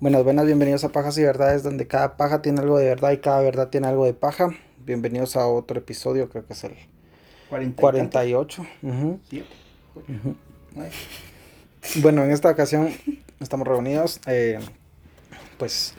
Buenas, buenas, bienvenidos a Pajas y Verdades, donde cada paja tiene algo de verdad y cada verdad tiene algo de paja. Bienvenidos a otro episodio, creo que es el 48. Ujú. Sí. Ujú. Bueno, en esta ocasión estamos reunidos. eh, pues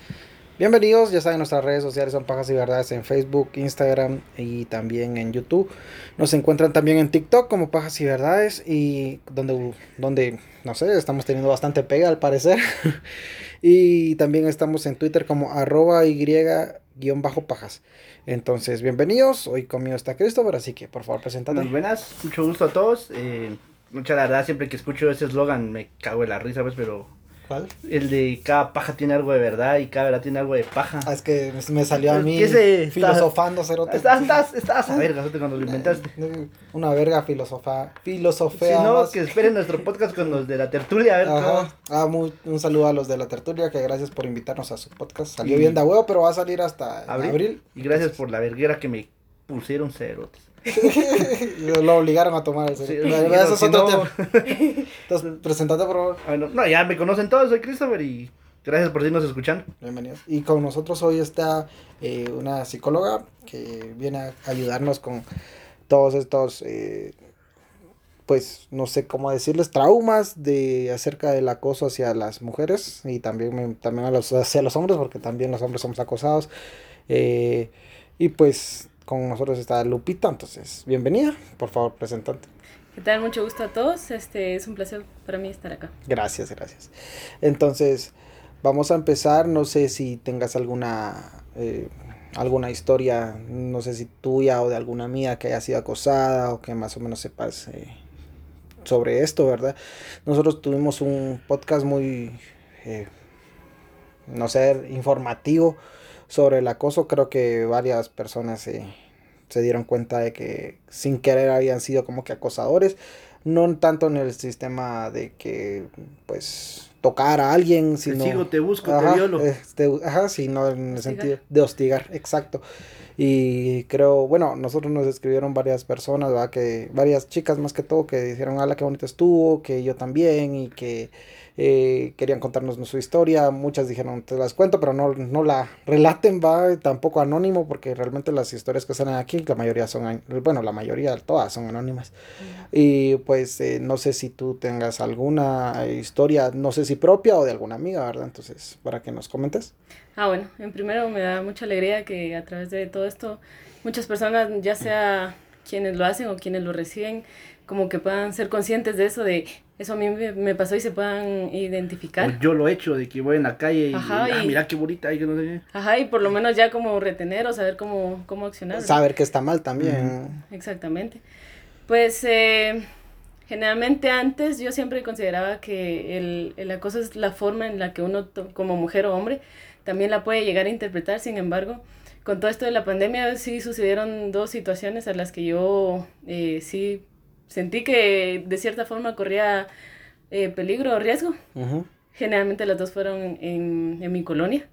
bienvenidos, ya saben, nuestras redes sociales son Pajas y Verdades en Facebook, Instagram y también en YouTube. Nos encuentran también en TikTok como Pajas y Verdades y donde, donde no sé, estamos teniendo bastante pega al parecer. y también estamos en Twitter como arroba y guion bajo pajas. Entonces, bienvenidos. Hoy conmigo está Christopher, así que por favor, preséntate. Buenas, buenas, mucho gusto a todos. Eh, mucha la verdad, siempre que escucho ese eslogan me cago en la risa, pues, pero ¿Cuál? el de cada paja tiene algo de verdad y cada verdad tiene algo de paja. Ah, es que me salió a mí ese filosofando, cerote. Estás, estás, estás a verga ¿no? cuando lo inventaste. Una verga filosofa, Si filosofea no, más. que esperen nuestro podcast con los de la tertulia, a ver Ajá. cómo. Ah, muy- un saludo a los de la tertulia, que gracias por invitarnos a su podcast. Salió Y- bien de huevo, pero va a salir hasta ¿Abril? abril. Y gracias por la verguera que me pusieron cerotes. Lo, lo obligaron a tomar el Sí, no, eso es otro no- tema. Entonces, presentate por favor. No, ya me conocen todos, soy Christopher y gracias por irnos escuchando. Bienvenidos. Y con nosotros hoy está eh, una psicóloga que viene a ayudarnos con todos estos, eh, pues no sé cómo decirles, traumas de acerca del acoso hacia las mujeres y también, me- también a los, hacia los hombres, porque también los hombres somos acosados. Eh, y pues con nosotros está Lupita, entonces bienvenida, por favor, presentante. ¿Qué tal? Mucho gusto a todos. Este es un placer para mí estar acá. Gracias, gracias. Entonces, vamos a empezar. No sé si tengas alguna eh, alguna historia, no sé si tuya o de alguna mía que haya sido acosada o que más o menos sepas eh, sobre esto, ¿verdad? Nosotros tuvimos un podcast muy, eh, no sé, informativo sobre el acoso. Creo que varias personas eh, se dieron cuenta de que sin querer habían sido como que acosadores no tanto en el sistema de que pues tocar a alguien Te sino sigo, te busco, ajá, te violo. este, ajá sino en el Hostigar. sentido de hostigar exacto y creo bueno nosotros nos escribieron varias personas ¿verdad? que varias chicas más que todo que dijeron ala qué bonito estuvo que yo también y que eh, querían contarnos su historia muchas dijeron te las cuento pero no, no la relaten va tampoco anónimo porque realmente las historias que salen aquí la mayoría son bueno la mayoría todas son anónimas y pues eh, no sé si tú tengas alguna eh, historia, no sé si propia o de alguna amiga, ¿verdad? Entonces, para que nos comentes. Ah, bueno, en primero me da mucha alegría que a través de todo esto muchas personas, ya sea quienes lo hacen o quienes lo reciben, como que puedan ser conscientes de eso, de eso a mí me, me pasó y se puedan identificar. O yo lo he hecho de que voy en la calle y, Ajá, ah, y- mira qué bonita y que no sé. Ajá, y por lo menos ya como retener o saber cómo, cómo accionar. Saber que está mal también. Exactamente. Pues eh, generalmente antes yo siempre consideraba que el, el acoso es la forma en la que uno to- como mujer o hombre también la puede llegar a interpretar. Sin embargo, con todo esto de la pandemia sí sucedieron dos situaciones a las que yo eh, sí sentí que de cierta forma corría eh, peligro o riesgo. Ujú. Generalmente las dos fueron en, en mi colonia.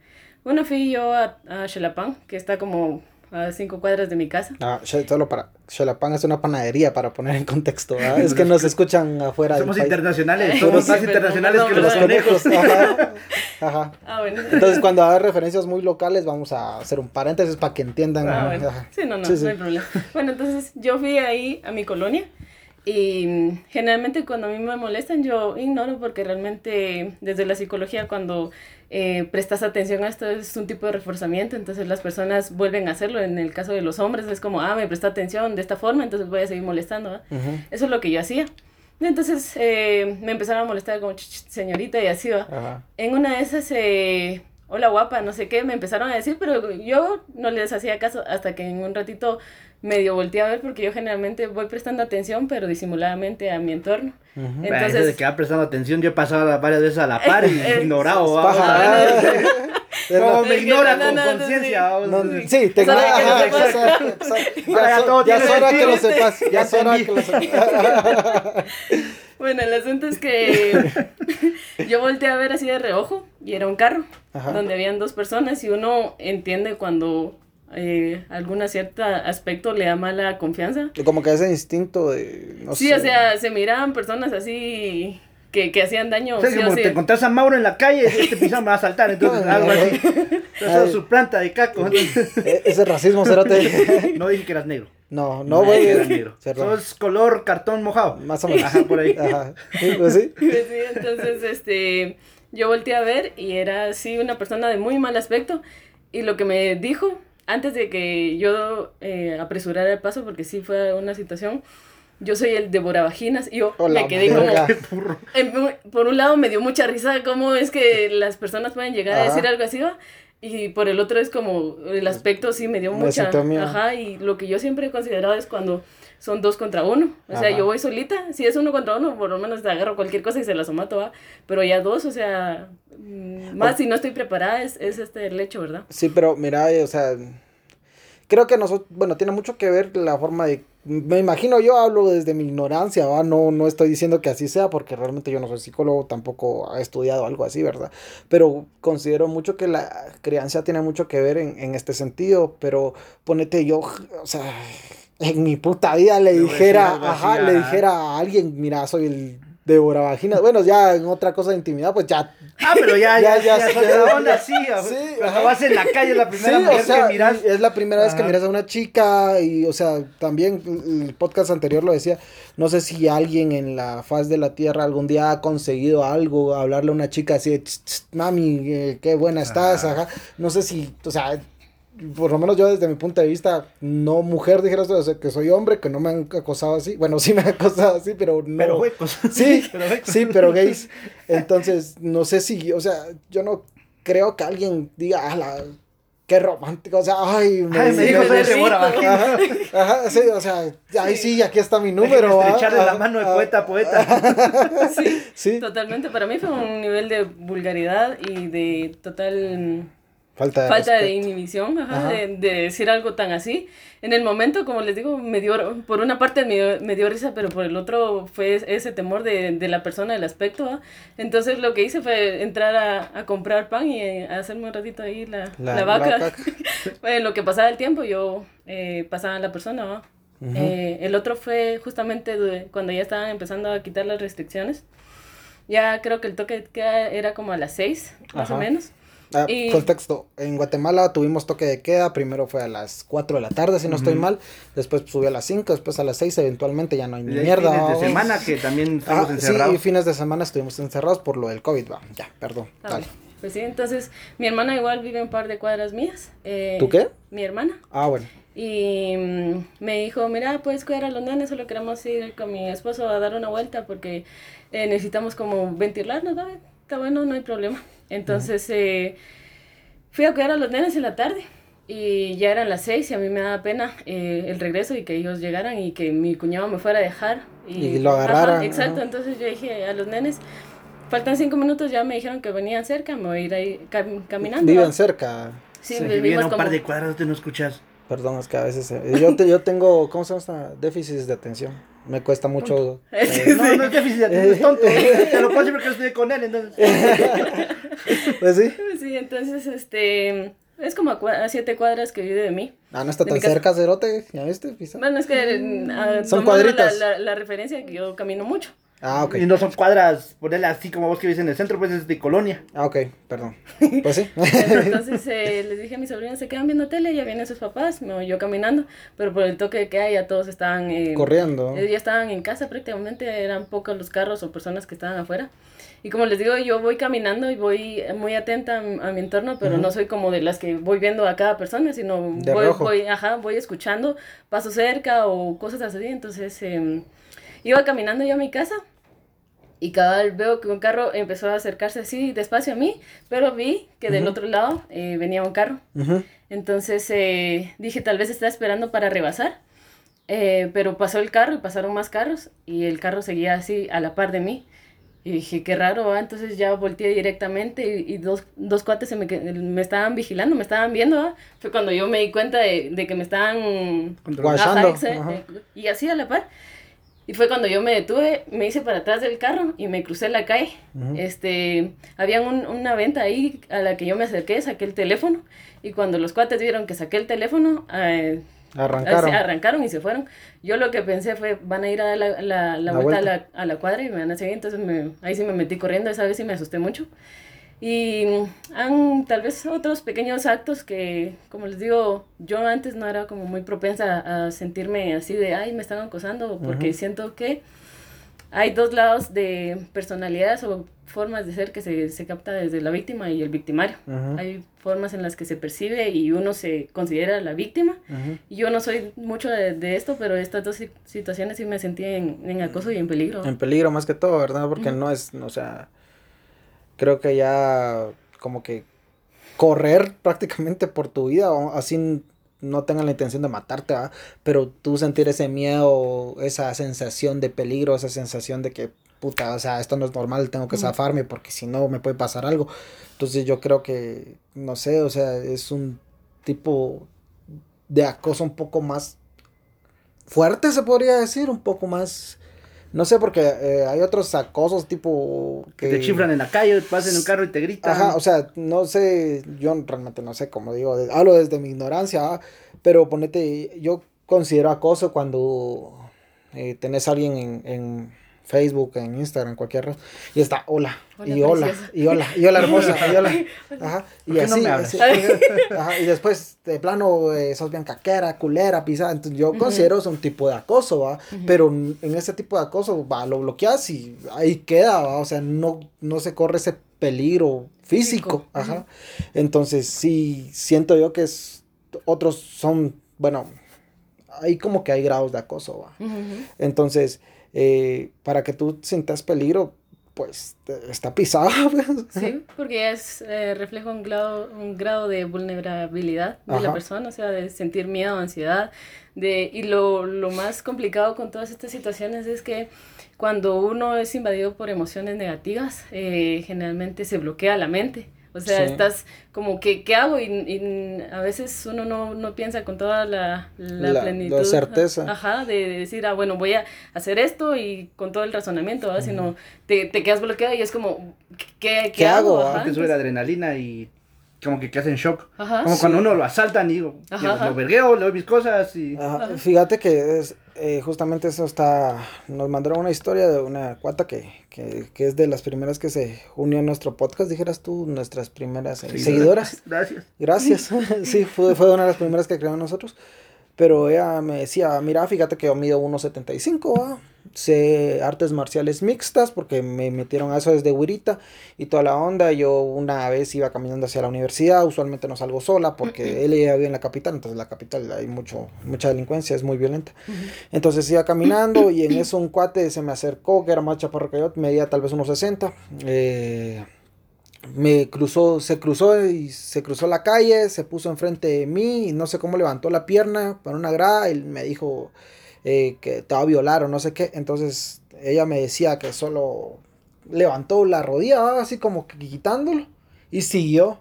Una fui yo a, a Xalapán, que está como a cinco cuadras de mi casa. Ah, solo para. Xelapan es una panadería para poner en contexto, ¿verdad? Es que nos escuchan afuera del Somos país. internacionales, somos sí, más internacionales que perdón, los perdón. conejos. Ajá. Ajá. Ah, bueno. Entonces, cuando haga referencias muy locales, vamos a hacer un paréntesis para que entiendan. Ah, bueno. Sí, no, no, Sí, sí. no hay problema. Bueno, entonces yo fui ahí a mi colonia y mm, generalmente cuando a mí me molestan yo ignoro porque realmente desde la psicología cuando eh, prestas atención a esto es un tipo de reforzamiento, entonces las personas vuelven a hacerlo. En el caso de los hombres es como, ah, me presta atención de esta forma, entonces voy a seguir molestando. ¿va? Ujú. Eso es lo que yo hacía. Entonces eh, me empezaron a molestar como, "Ch, ch, señorita, y así va. En una de esas, eh, hola guapa, no sé qué, me empezaron a decir, pero yo no les hacía caso hasta que en un ratito medio volteé a ver porque yo generalmente voy prestando atención, pero disimuladamente a mi entorno. Entonces- eso de que va prestando atención, yo he pasado varias veces a la par y Eh, ignorado. Es me ignora no, con no, no, conciencia. sí. No, sí, te Es hora de que lo ajá, sepas. exacto, exacto. Ahora ya so- ya es tiene hora que lo sepas. Ya es hora que lo sepas. Bueno, el asunto es que yo volteé a ver así de reojo y era un carro Ajá. donde habían dos personas y uno entiende cuando eh, algún cierto aspecto le da mala confianza. Como que ese instinto de. No sí, sé. o sea, se miraban personas así que, que hacían daño. O sea, sí o como sí. te encontrás a Mauro en la calle, este pisado me va a saltar, entonces algo así. Entonces, su planta de caco. entonces, E- Ese racismo, cerote. no dije que eras negro. No, no, güey. eras negro. Sos color cartón mojado. Más o menos. Ajá, por ahí. Ajá. Sí, pues sí. Pues sí, entonces, este, yo volteé a ver y era así una persona de muy mal aspecto. Y lo que me dijo, antes de que yo eh, apresurara el paso, porque sí fue una situación, yo soy el devoravaginas, y yo Hola, me quedé como... en- por un lado me dio mucha risa cómo es que las personas pueden llegar a decir algo así, ¿va? Y por el otro es como, el aspecto sí me dio mucha... Ajá, y lo que yo siempre he considerado es cuando son dos contra uno. O sea, Ajá. yo voy solita, si es uno contra uno, por lo menos te agarro cualquier cosa y se la somato, ¿va? Pero ya dos, o sea, mm, más si no estoy preparada, es, es este el hecho, ¿verdad? Sí, pero mira, eh, o sea, creo que nosotros, bueno, tiene mucho que ver la forma de, me imagino yo hablo desde mi ignorancia, ¿va? No, no estoy diciendo que así sea, porque realmente yo no soy psicólogo, tampoco he estudiado algo así, ¿verdad? Pero considero mucho que la crianza tiene mucho que ver en, en este sentido, pero ponete yo, o sea, en mi puta vida le dijera, ajá, le dijera a alguien, mira, soy el devoravaginas, bueno, ya en otra cosa de intimidad, pues ya Ah, pero ya, ya, Ya, ya, onda, sí. Cuando vas en la calle, la primera Sí, mujer o sea, que miras. es la primera vez que miras a una chica y, o sea, también el podcast anterior lo decía, no sé si alguien en la faz de la tierra algún día ha conseguido algo, hablarle a una chica así de, "Tss, tss, mami, eh, qué buena estás, Ajá. ajá. No sé si, o sea, por lo menos yo desde mi punto de vista, no mujer, dijeras, o sea, que soy hombre, que no me han acosado así, bueno, sí me han acosado así, pero no. Pero huecos. Sí, pero huecos. sí, pero gays. Entonces, no sé si, o sea, yo no creo que alguien diga, ala, qué romántico, o sea, ay, Ay, me dijo, Sí, soy besito. devoravagina. Ajá, ajá, sí, o sea, ahí sí, aquí está mi número. Déjeme ah, estrecharle la ah, mano de ah, poeta a poeta. Sí, Sí, totalmente. Para mí fue un nivel de vulgaridad y de total falta de falta de respeto. inhibición, ajá, Ajá. De, de decir algo tan así. En el momento, como les digo, me dio, por una parte me dio, me dio risa, pero por el otro fue ese temor de, de la persona, del aspecto. ¿va? Entonces lo que hice fue entrar a, a comprar pan y eh, a hacerme un ratito ahí la, la, vaca. en lo que pasaba el tiempo, yo eh, pasaba a la persona. Eh, el otro fue justamente cuando ya estaban empezando a quitar las restricciones. Ya creo que el toque de queda era como a las 6, más o menos. Ah, Y- Contexto, en Guatemala tuvimos toque de queda, primero fue a las 4 de la tarde, si no estoy mal, después subió a las 5, después a las 6, eventualmente ya no hay ni mierda. fines de semana que también Ah, estamos sí, encerrados. y fines de semana estuvimos encerrados por lo del COVID, va, ya, perdón, Ah, dale. Pues sí, entonces mi hermana igual vive un par de cuadras mías. eh, ¿Tú qué? Mi hermana. Ah, bueno. Y mm, me dijo, mira, puedes cuidar a los nenes, solo queremos ir con mi esposo a dar una vuelta porque eh, necesitamos como ventilarnos, ¿no? Está bueno, no hay problema. Entonces eh, fui a cuidar a los nenes en la tarde y ya eran las seis y a mí me daba pena eh, el regreso y que ellos llegaran y que mi cuñado me fuera a dejar. Y lo agarraran, Ajá, exacto, entonces yo dije a los nenes, faltan cinco minutos, ya me dijeron que venían cerca, me voy a ir ahí cam- caminando. Viven cerca. Sí, viven a un como... par de cuadras, te no escuchas. Perdón, es que a veces eh, yo, te- yo tengo, ¿cómo se llama? Déficit de atención. Me cuesta mucho. eh, No, no es déficit, de atención, es tonto. Te lo puedo decir porque estoy con él, entonces. pues sí. Sí, entonces, este, es como a, a siete cuadras que vive de mí. Ah, no está De tan cerca, Cerote. ¿Ya viste? Pisa? Bueno, es que ah, Son tomando cuadritas. La, la, la referencia que yo camino mucho. Ah, ok. Y no son cuadras, ponerle así como vos que vives en el centro, pues es de colonia. Ah, ok, perdón. Pues sí. Entonces eh, les dije a mis sobrinos, se quedan viendo tele, ya vienen sus papás, me voy yo caminando, pero por el toque que hay ya todos estaban... eh, Corriendo. eh, ya estaban en casa prácticamente, eran pocos los carros o personas que estaban afuera. Y como les digo, yo voy caminando y voy muy atenta a, mi- a mi entorno, pero Ujú. no soy como de las que voy viendo a cada persona, sino De voy, reojo. voy, ajá, voy escuchando, paso cerca o cosas así. Entonces em, iba caminando yo a mi casa y cada vez veo que un carro empezó a acercarse así despacio a mí, pero vi que del Ujú. otro lado eh, venía un carro. Ujú. Entonces eh, dije, tal vez está esperando para rebasar. Eh, pero pasó el carro y pasaron más carros y el carro seguía así a la par de mí. Y dije, qué raro, entonces ya volteé directamente y, y dos, dos cuates se me, me estaban vigilando, me estaban viendo. Fue cuando yo me di cuenta de, de que me estaban eh, y así a la par. Y fue cuando yo me detuve, me hice para atrás del carro y me crucé la calle. Este, había un- una venta ahí a la que yo me acerqué, saqué el teléfono y cuando los cuates vieron que saqué el teléfono, eh, Arrancaron. arrancaron y se fueron. Yo lo que pensé fue, van a ir a dar la, la, la, vuelta, A, la, a la cuadra y me van a seguir. Entonces me, ahí sí me metí corriendo, esa vez sí me asusté mucho. Y han tal vez otros pequeños actos que, como les digo, yo antes no era como muy propensa a sentirme así de, ay, me están acosando, porque siento que hay dos lados de personalidades o formas de ser que se, se capta desde la víctima y el victimario. Hay formas en las que se percibe y uno se considera la víctima. Yo no soy mucho de, de, esto, pero estas dos situaciones sí me sentí en, en, acoso y en peligro. En peligro más que todo, ¿verdad? Porque no es, o sea, creo que ya como que correr prácticamente por tu vida, así no tengan la intención de matarte, pero tú sentir ese miedo, esa sensación de peligro, esa sensación de que, puta, o sea, esto no es normal, tengo que zafarme porque si no me puede pasar algo. Entonces yo creo que, no sé, o sea, es un tipo de acoso un poco más fuerte, se podría decir, un poco más... No sé, porque eh, hay otros acosos tipo... Que, te chifran en la calle, pasan en un carro y te gritan. Ajá, o sea, no sé, yo realmente no sé, como digo, hablo desde mi ignorancia, pero ponete, yo considero acoso cuando eh, tenés a alguien en, en Facebook, en Instagram, cualquier red, y está hola, y hola, y hola, y hola hermosa, y hola, ajá, y así, ajá, y después de plano eh, sos bien caquera, culera, pisada, entonces yo considero eso un tipo de acoso, ¿va? pero en ese tipo de acoso, va, lo bloqueas y ahí queda, ¿va? o sea, no, no se corre ese peligro físico, ajá, entonces sí, siento yo que es, otros son, bueno, ahí como que hay grados de acoso, ¿va? entonces, eh, para que tú sientas peligro, pues está pisada. Pues. Sí, porque es eh, refleja un grado, un grado de vulnerabilidad de la persona, o sea, de sentir miedo, ansiedad. De, y lo, lo más complicado con todas estas situaciones es que cuando uno es invadido por emociones negativas, eh, generalmente se bloquea la mente. O sea, estás como, que ¿qué hago? Y, a veces uno no, no, piensa con toda la, la, plenitud. La certeza. Ajá, de, decir, ah, bueno, voy a hacer esto y con todo el razonamiento, ¿verdad? Sino te, te quedas bloqueado y es como, ¿qué, qué, hago? Ajá, que sube la adrenalina y como que hacen shock. Ajá, como cuando uno lo asaltan y digo, lo vergueo, le doy mis cosas y... Fíjate que es, eh, justamente eso está, nos mandaron una historia de una cuata que, que, que, es de las primeras que se unió a nuestro podcast, dijeras tú, nuestras primeras eh, seguidoras. Gracias. Gracias, sí, fue, fue una de las primeras que creamos nosotros. Pero ella me decía, mira, fíjate que yo mido 1.75, sé artes marciales mixtas porque me metieron a eso desde Huirita y toda la onda. Yo una vez iba caminando hacia la universidad, usualmente no salgo sola porque él vive en la capital, entonces la capital hay mucho, mucha delincuencia, es muy violenta. Entonces iba caminando y en eso un cuate se me acercó, que era más chaparro que yo, medía tal vez unos 60. Eh, me cruzó, se cruzó y se cruzó la calle, se puso enfrente de mí y no sé cómo levantó la pierna para una grada y me dijo eh, que te va a violar o no sé qué. Entonces ella me decía que solo levantó la rodilla así como quitándolo y siguió.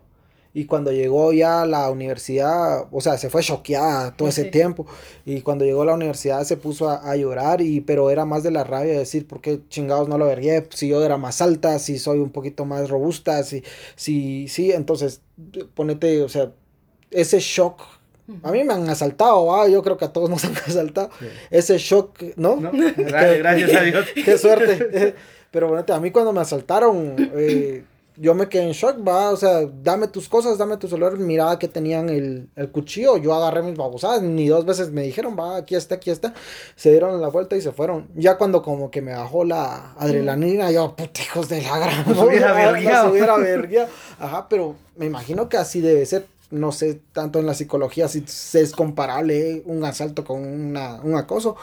Y cuando llegó ya a la universidad, o sea, se fue choqueada todo ese tiempo. Y cuando llegó a la universidad se puso a, llorar, y, pero era más de la rabia de decir, ¿por qué chingados no lo vergué? Si yo era más alta, si soy un poquito más robusta, si, si, sí, entonces, ponete, o sea, ese shock. A mí me han asaltado, yo creo que a todos nos han asaltado. Ese shock, ¿no? Gracias, a Dios. Qué suerte. pero ponete, a mí cuando me asaltaron, eh, yo me quedé en shock, va, o sea, dame tus cosas, dame tu celular, miraba que tenían el, el cuchillo, yo agarré mis babosadas, ni dos veces me dijeron, va, aquí está, aquí está, se dieron la vuelta y se fueron, ya cuando como que me bajó la adrenalina, yo, puta, hijos de la gran, no hubiera verguiado, ajá, pero me imagino que así debe ser, no sé tanto en la psicología si es comparable un asalto con una, un acoso,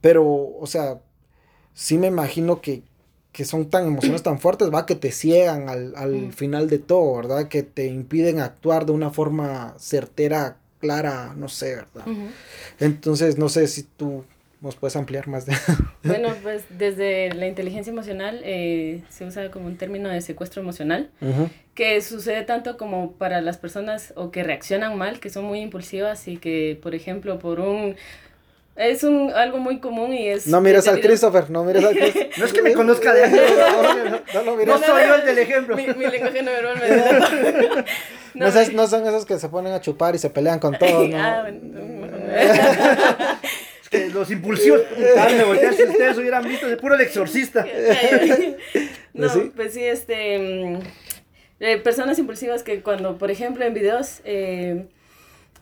pero, o sea, sí me imagino que que son tan emociones tan fuertes, va, que te ciegan al, al final de todo, ¿verdad? Que te impiden actuar de una forma certera, clara, no sé, ¿verdad? Entonces, no sé si tú nos puedes ampliar más de... bueno, pues desde la inteligencia emocional eh, se usa como un término de secuestro emocional, que sucede tanto como para las personas o que reaccionan mal, que son muy impulsivas y que, por ejemplo, por un es un, algo muy común y es... No mires al Christopher, no mires al Christopher. no es que me conozca de años. No, no, no, soy yo el del ejemplo. Mi, mi lenguaje no verbal me no, no, son esos que se ponen a chupar y se pelean con todos, ¿no? ah, bueno, es que los impulsivos, me si ustedes hubieran visto, de puro el exorcista. no, pues sí, este... Mm, eh, personas impulsivas que cuando, por ejemplo, en videos... Eh,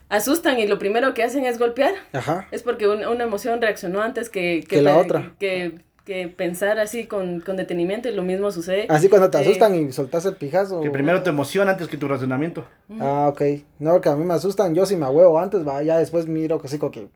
asustan y lo primero que hacen es golpear. Ajá. Es porque una emoción reaccionó antes que, que, la otra. Que, que pensar así con, con, detenimiento y lo mismo sucede. Así cuando te eh, asustan y soltas el pijazo. Que primero te emociona antes que tu razonamiento. Ah, ok. No, porque a mí me asustan, yo si me huevo antes, va, ya después miro que sí, como que...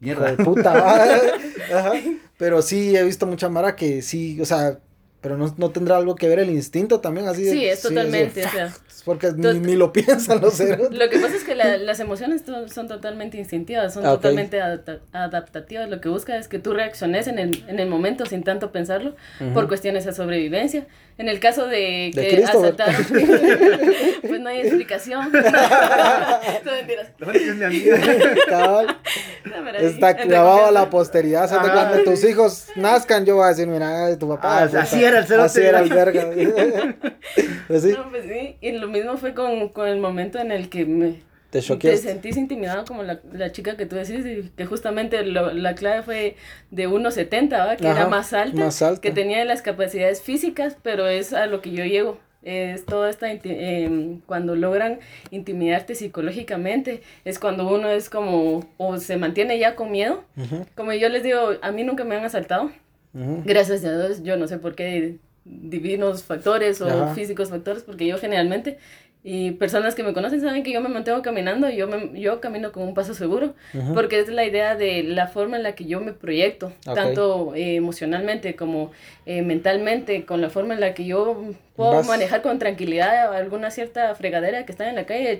Mierda. De puta, Ajá. Pero sí, he visto mucha mara que sí, o sea, pero no, no tendrá algo que ver el instinto también, así. Sí, es totalmente, o sea porque ni, lo piensan los ceros. Lo que pasa es que las emociones son totalmente instintivas, son totalmente adaptativas. Lo que busca es que tú reacciones en el, en el momento sin tanto pensarlo por cuestiones de sobrevivencia. En el caso de que asaltaron, pues no hay explicación. no mentiras. No, es mi amiga. Está clavado a la posteridad. O cuando tus hijos nazcan, yo voy a decir, mira, tu papá. Ah, así era el cero. Así era el verga. pues sí. No, pues sí. Y lo mismo fue con, con el momento en el que me te, te sentís intimidado como la, la, chica que tú decís, que justamente lo, la clave fue de 1,70, que era más alta, más alta, que tenía las capacidades físicas, pero es a lo que yo llego. Es toda esta, eh, cuando logran intimidarte psicológicamente, es cuando uno es como, o se mantiene ya con miedo. Como yo les digo, a mí nunca me han asaltado. Gracias a Dios, yo no sé por qué divinos factores o físicos factores, porque yo generalmente, y personas que me conocen saben que yo me mantengo caminando, yo, me, yo camino con un paso seguro, porque es la idea de la forma en la que yo me proyecto, tanto eh, emocionalmente como eh, mentalmente, con la forma en la que yo puedo manejar con tranquilidad alguna cierta fregadera que está en la calle,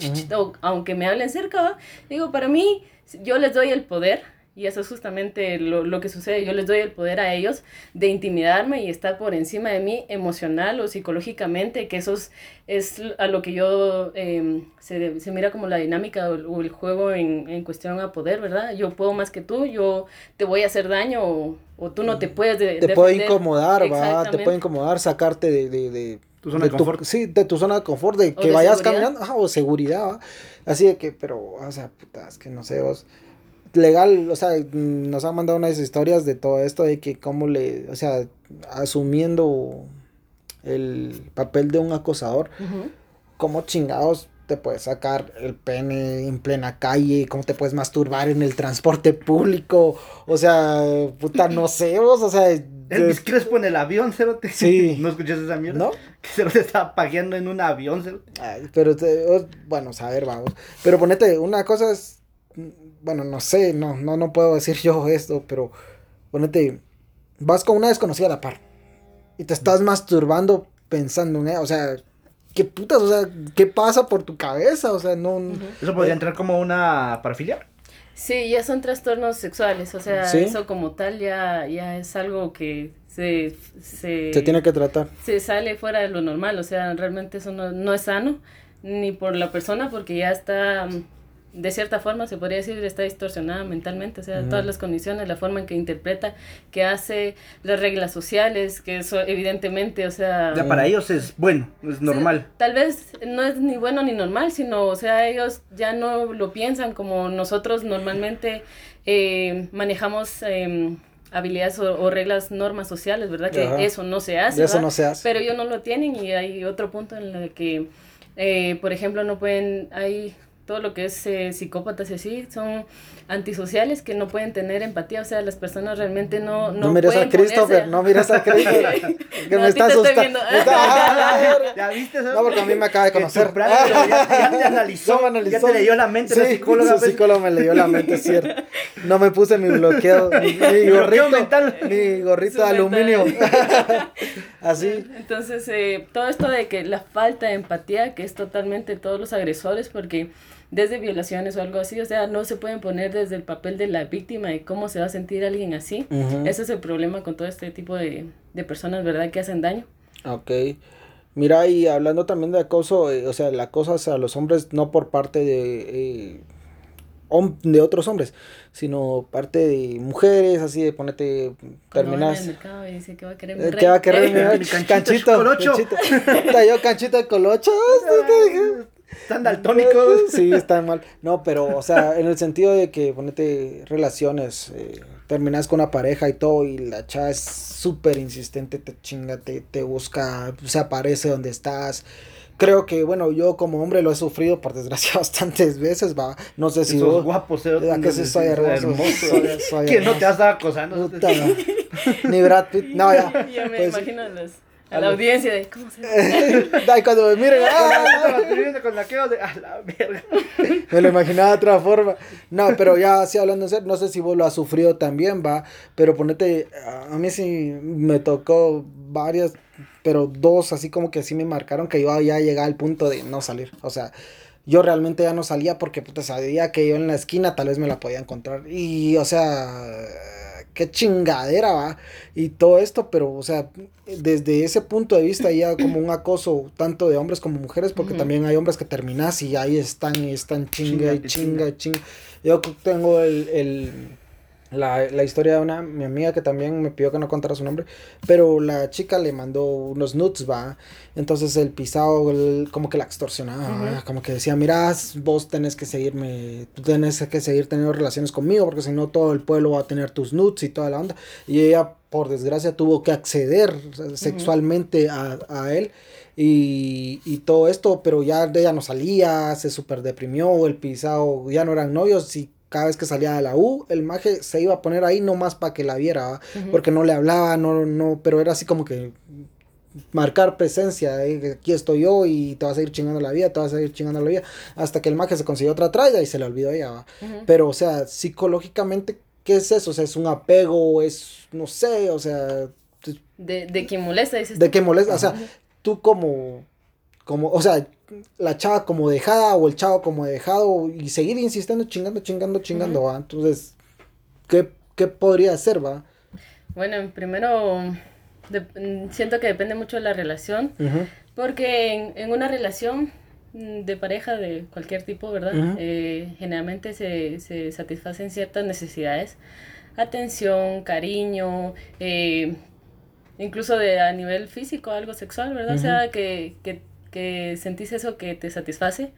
aunque me hablen cerca, digo, para mí, yo les doy el poder y eso es justamente lo, lo, que sucede. Yo les doy el poder a ellos de intimidarme y estar por encima de mí emocional o psicológicamente, que eso es, es a lo que yo em, se, se, mira como la dinámica o, el juego en, en, cuestión a poder, ¿verdad? Yo puedo más que tú, yo te voy a hacer daño o, o tú no te puedes de, Te puede incomodar, va, te puede incomodar, sacarte de... de, de tu zona de, confort. sí, de tu zona de confort, de que vayas caminando, o seguridad, ¿va? Así de que, pero, o sea, puta, es que no sé, vos legal, o sea, nos han mandado unas historias de todo esto, de que cómo le, o sea, asumiendo el papel de un acosador, cómo chingados te puedes sacar el pene en plena calle, cómo te puedes masturbar en el transporte público, o sea, puta, no sé, vos, o sea... Elvis Crespo en el avión, Cerote. Sí. ¿No escuchas esa mierda? ¿No? Que Cerote estaba pagueando en un avión, Cerote. Ay, pero, bueno, a ver, vamos. Pero ponete, una cosa es bueno, no sé, no, no, no puedo decir yo esto, pero ponete, vas con una desconocida a la par y te estás masturbando pensando en ella, o sea, qué putas, o sea, qué pasa por tu cabeza, o sea, no... ¿Eso podría entrar como una parafilia? Sí, ya son trastornos sexuales, o sea, eso como tal ya, ya es algo que se, se... Se tiene que tratar. Se sale fuera de lo normal, o sea, realmente eso no, no es sano, ni por la persona, porque ya está de cierta forma se podría decir está distorsionada mentalmente, o sea, todas las condiciones, la forma en que interpreta, que hace las reglas sociales, que eso evidentemente, o sea... Ya para ellos es bueno, es normal. tal vez no es ni bueno ni normal, sino, o sea, ellos ya no lo piensan como nosotros normalmente eh, manejamos... Em, habilidades o, reglas, normas sociales, ¿verdad? Que eso no se hace. Eso no se hace. Pero ellos no lo tienen y hay otro punto en el que, eh, por ejemplo, no pueden, hay todo lo que es eh, psicópatas y así, son antisociales que no pueden tener empatía, o sea, las personas realmente no No, no mires a Christopher, no mires a Christopher, que me está asustando. ¿Ya viste eso? No, porque a mí me acaba de conocer. ya, te analizó, ya te leyó la mente sí, la psicóloga. Su pues. psicólogo me leyó la mente, es cierto. No me puse mi bloqueo, mi, gorrito, mental. mi gorrito de aluminio. así. Entonces, eh, todo esto de que la falta de empatía, que es totalmente todos los agresores, porque desde violaciones o algo así, o sea, no se pueden poner desde el papel de la víctima y cómo se va a sentir alguien así. Ese es el problema con todo este tipo de, de personas, ¿verdad? Que hacen daño. Ok. Mira, y hablando también de acoso, eh, o sea, el acoso hacia los hombres no por parte de, eh, de otros hombres, sino parte de mujeres, así de ponete, terminas. ¿Qué va a querer mi ¿Qué va a querer mi canchito? canchito, canchito. canchito de colocho. Están daltónicos. Sí, están mal. No, pero, o sea, en el sentido de que ponete relaciones, eh, terminas con una pareja y todo, y la chava es súper insistente, te chinga, te, te busca, se aparece donde estás creo que, bueno, yo como hombre lo he sufrido por desgracia bastantes veces, va. No sé si vos. guapo, ¿A que sí soy hermoso? hermoso. ¿Quién no te has estado acosando? Ni Brad Pitt. No, ya. Yo me pues, imagino a la audiencia de cómo se ve. cuando me miren, ¡ah! con la de a la verga. Me lo imaginaba de otra forma. No, pero ya así hablando en serio, no sé si vos lo has sufrido también, va. Pero ponete, a mí sí me tocó varias pero dos así como que así me marcaron que yo ya llegaba al punto de no salir. O sea, yo realmente ya no salía porque puta sabía que yo en la esquina tal vez me la podía encontrar. Y, o sea, qué chingadera va. Y todo esto, pero, o sea, desde ese punto de vista ya como un acoso tanto de hombres como mujeres, porque también hay hombres que terminas y ahí están y están chinga y chinga y chinga. Yo tengo el la, la, historia de una mi amiga que también me pidió que no contara su nombre, pero la chica le mandó unos nudes, va. Entonces el pisado como que la extorsionaba, como que decía, mira, vos tenés que seguirme, tú tenés que seguir teniendo relaciones conmigo, porque si no todo el pueblo va a tener tus nudes y toda la onda. Y ella, por desgracia, tuvo que acceder sexualmente a, a él. Y, y, todo esto, pero ya de ella no salía, se super deprimió, el pisado ya no eran novios y cada vez que salía de la U, el maje se iba a poner ahí nomás para que la viera, porque no le hablaba, no, no, pero era así como que marcar presencia, eh, aquí estoy yo y te vas a ir chingando la vida, te vas a ir chingando la vida, hasta que el maje se consiguió otra tralla y se le olvidó ella, pero o sea, psicológicamente, ¿qué es eso? O sea, es un apego, es, no sé, o sea... De, de que molesta, dices. De que molesta, o sea, tú como como, o sea, la chava como dejada o el chavo como dejado y seguir insistiendo, chingando, chingando, chingando, ¿va? Entonces, ¿qué, ¿qué, podría hacer, va? Bueno, primero, siento que depende mucho de la relación, porque en, en, una relación de pareja de cualquier tipo, ¿verdad? Eh, generalmente se, se, satisfacen ciertas necesidades, atención, cariño, eh, incluso de a nivel físico, algo sexual, ¿verdad? O sea, que, que que sentís eso que te satisface.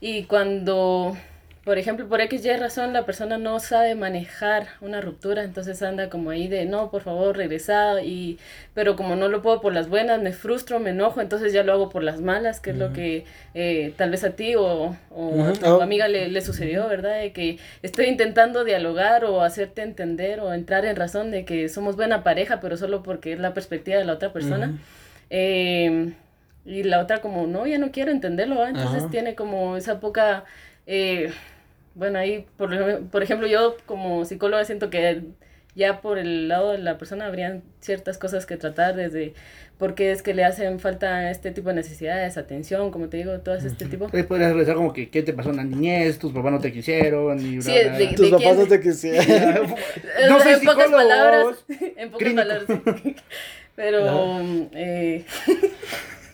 Y cuando, por ejemplo, por X, Y razón, la persona no sabe manejar una ruptura, entonces anda como ahí de, no, por favor, regresa, y, pero como no lo puedo por las buenas, me frustro, me enojo, entonces ya lo hago por las malas, que es lo que eh, tal vez a ti o, o a tu oh. amiga le, le, sucedió, ¿verdad? De que estoy intentando dialogar o hacerte entender o entrar en razón de que somos buena pareja, pero solo porque es la perspectiva de la otra persona. eh, y la otra como, no, ya no quiero entenderlo, entonces tiene como esa poca, eh, bueno, ahí, por, por ejemplo, yo como psicóloga siento que ya por el lado de la persona habrían ciertas cosas que tratar desde por qué es que le hacen falta este tipo de necesidades, atención, como te digo, todo este tipo. Puedes regresar como que qué te pasó en la niñez, tus papás no te quisieron, y sí, de, tus papás no te quisieron. no en pocas palabras, en pocas palabras. Pero eh,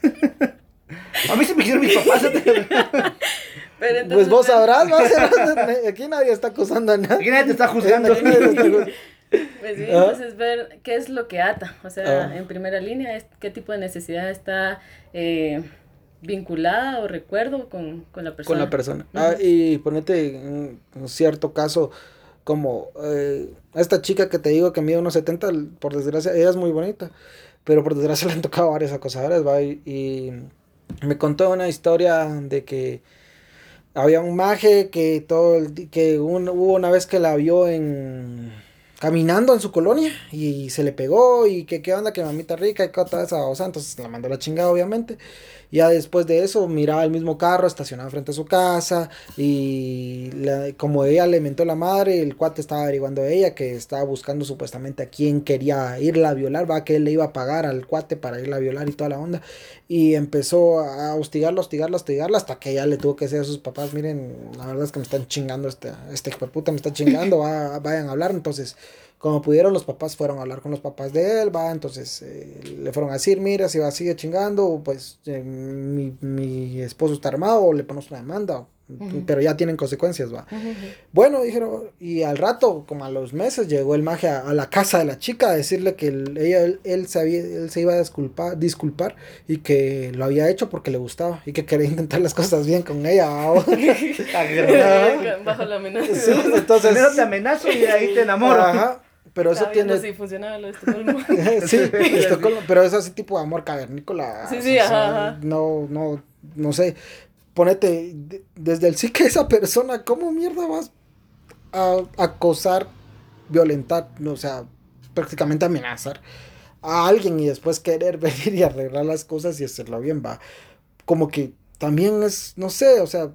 A mí se me quisieron mis papás. pues vos sabrás, ¿no? aquí nadie está acusando a nadie. Aquí nadie te está juzgando. Pues sí, entonces ver qué es lo que ata, o sea, ah. en primera línea, es qué tipo de necesidad está eh, vinculada o recuerdo con, con, la persona. Con la persona. ah, y ponete en un cierto caso, como eh, esta chica que te digo que mide unos 70, por desgracia, ella es muy bonita. Pero por desgracia le han tocado varias acosadores, ¿va? Y, me contó una historia de que había un maje que todo el, que hubo una vez que la vio en caminando en su colonia y se le pegó y que qué onda que mamita rica y toda esa o sea, entonces la mandó la chingada obviamente ya después de eso miraba el mismo carro estacionado frente a su casa y como ella le mentó la madre, el cuate estaba averiguando a ella que estaba buscando supuestamente a quién quería irla a violar, va que él le iba a pagar al cuate para irla a violar y toda la onda. Y empezó a hostigarla, hostigarla, hostigarla hasta que ella le tuvo que decir a sus papás, miren, la verdad es que me están chingando este, este puta me está chingando, vayan a hablar. Entonces, como pudieron, los papás fueron a hablar con los papás de él, va, entonces eh, le fueron a decir, mira, si va, sigue chingando, pues eh, mi, mi, esposo está armado, o le ponemos una demanda, pero ya tienen consecuencias, va. Bueno, dijeron, y al rato, como a los meses, llegó el maje a, la casa de la chica a decirle que él, ella, él, se él se iba a disculpar, disculpar y que lo había hecho porque le gustaba y que quería intentar las cosas bien con ella. Bajo la amenaza. Sí, entonces... Primero te amenazo y ahí te enamoro. Ajá. Pero eso tiene. Si funcionaba lo de Estocolmo. sí, Estocolmo, pero es así tipo de amor cavernícola. Sí, sí, ajá, No, no, no sé ponete, desde el sí que esa persona, ¿cómo mierda vas a acosar, violentar, o sea, prácticamente amenazar a alguien y después querer venir y arreglar las cosas y hacerlo bien, va? Como que también es, no sé, o sea,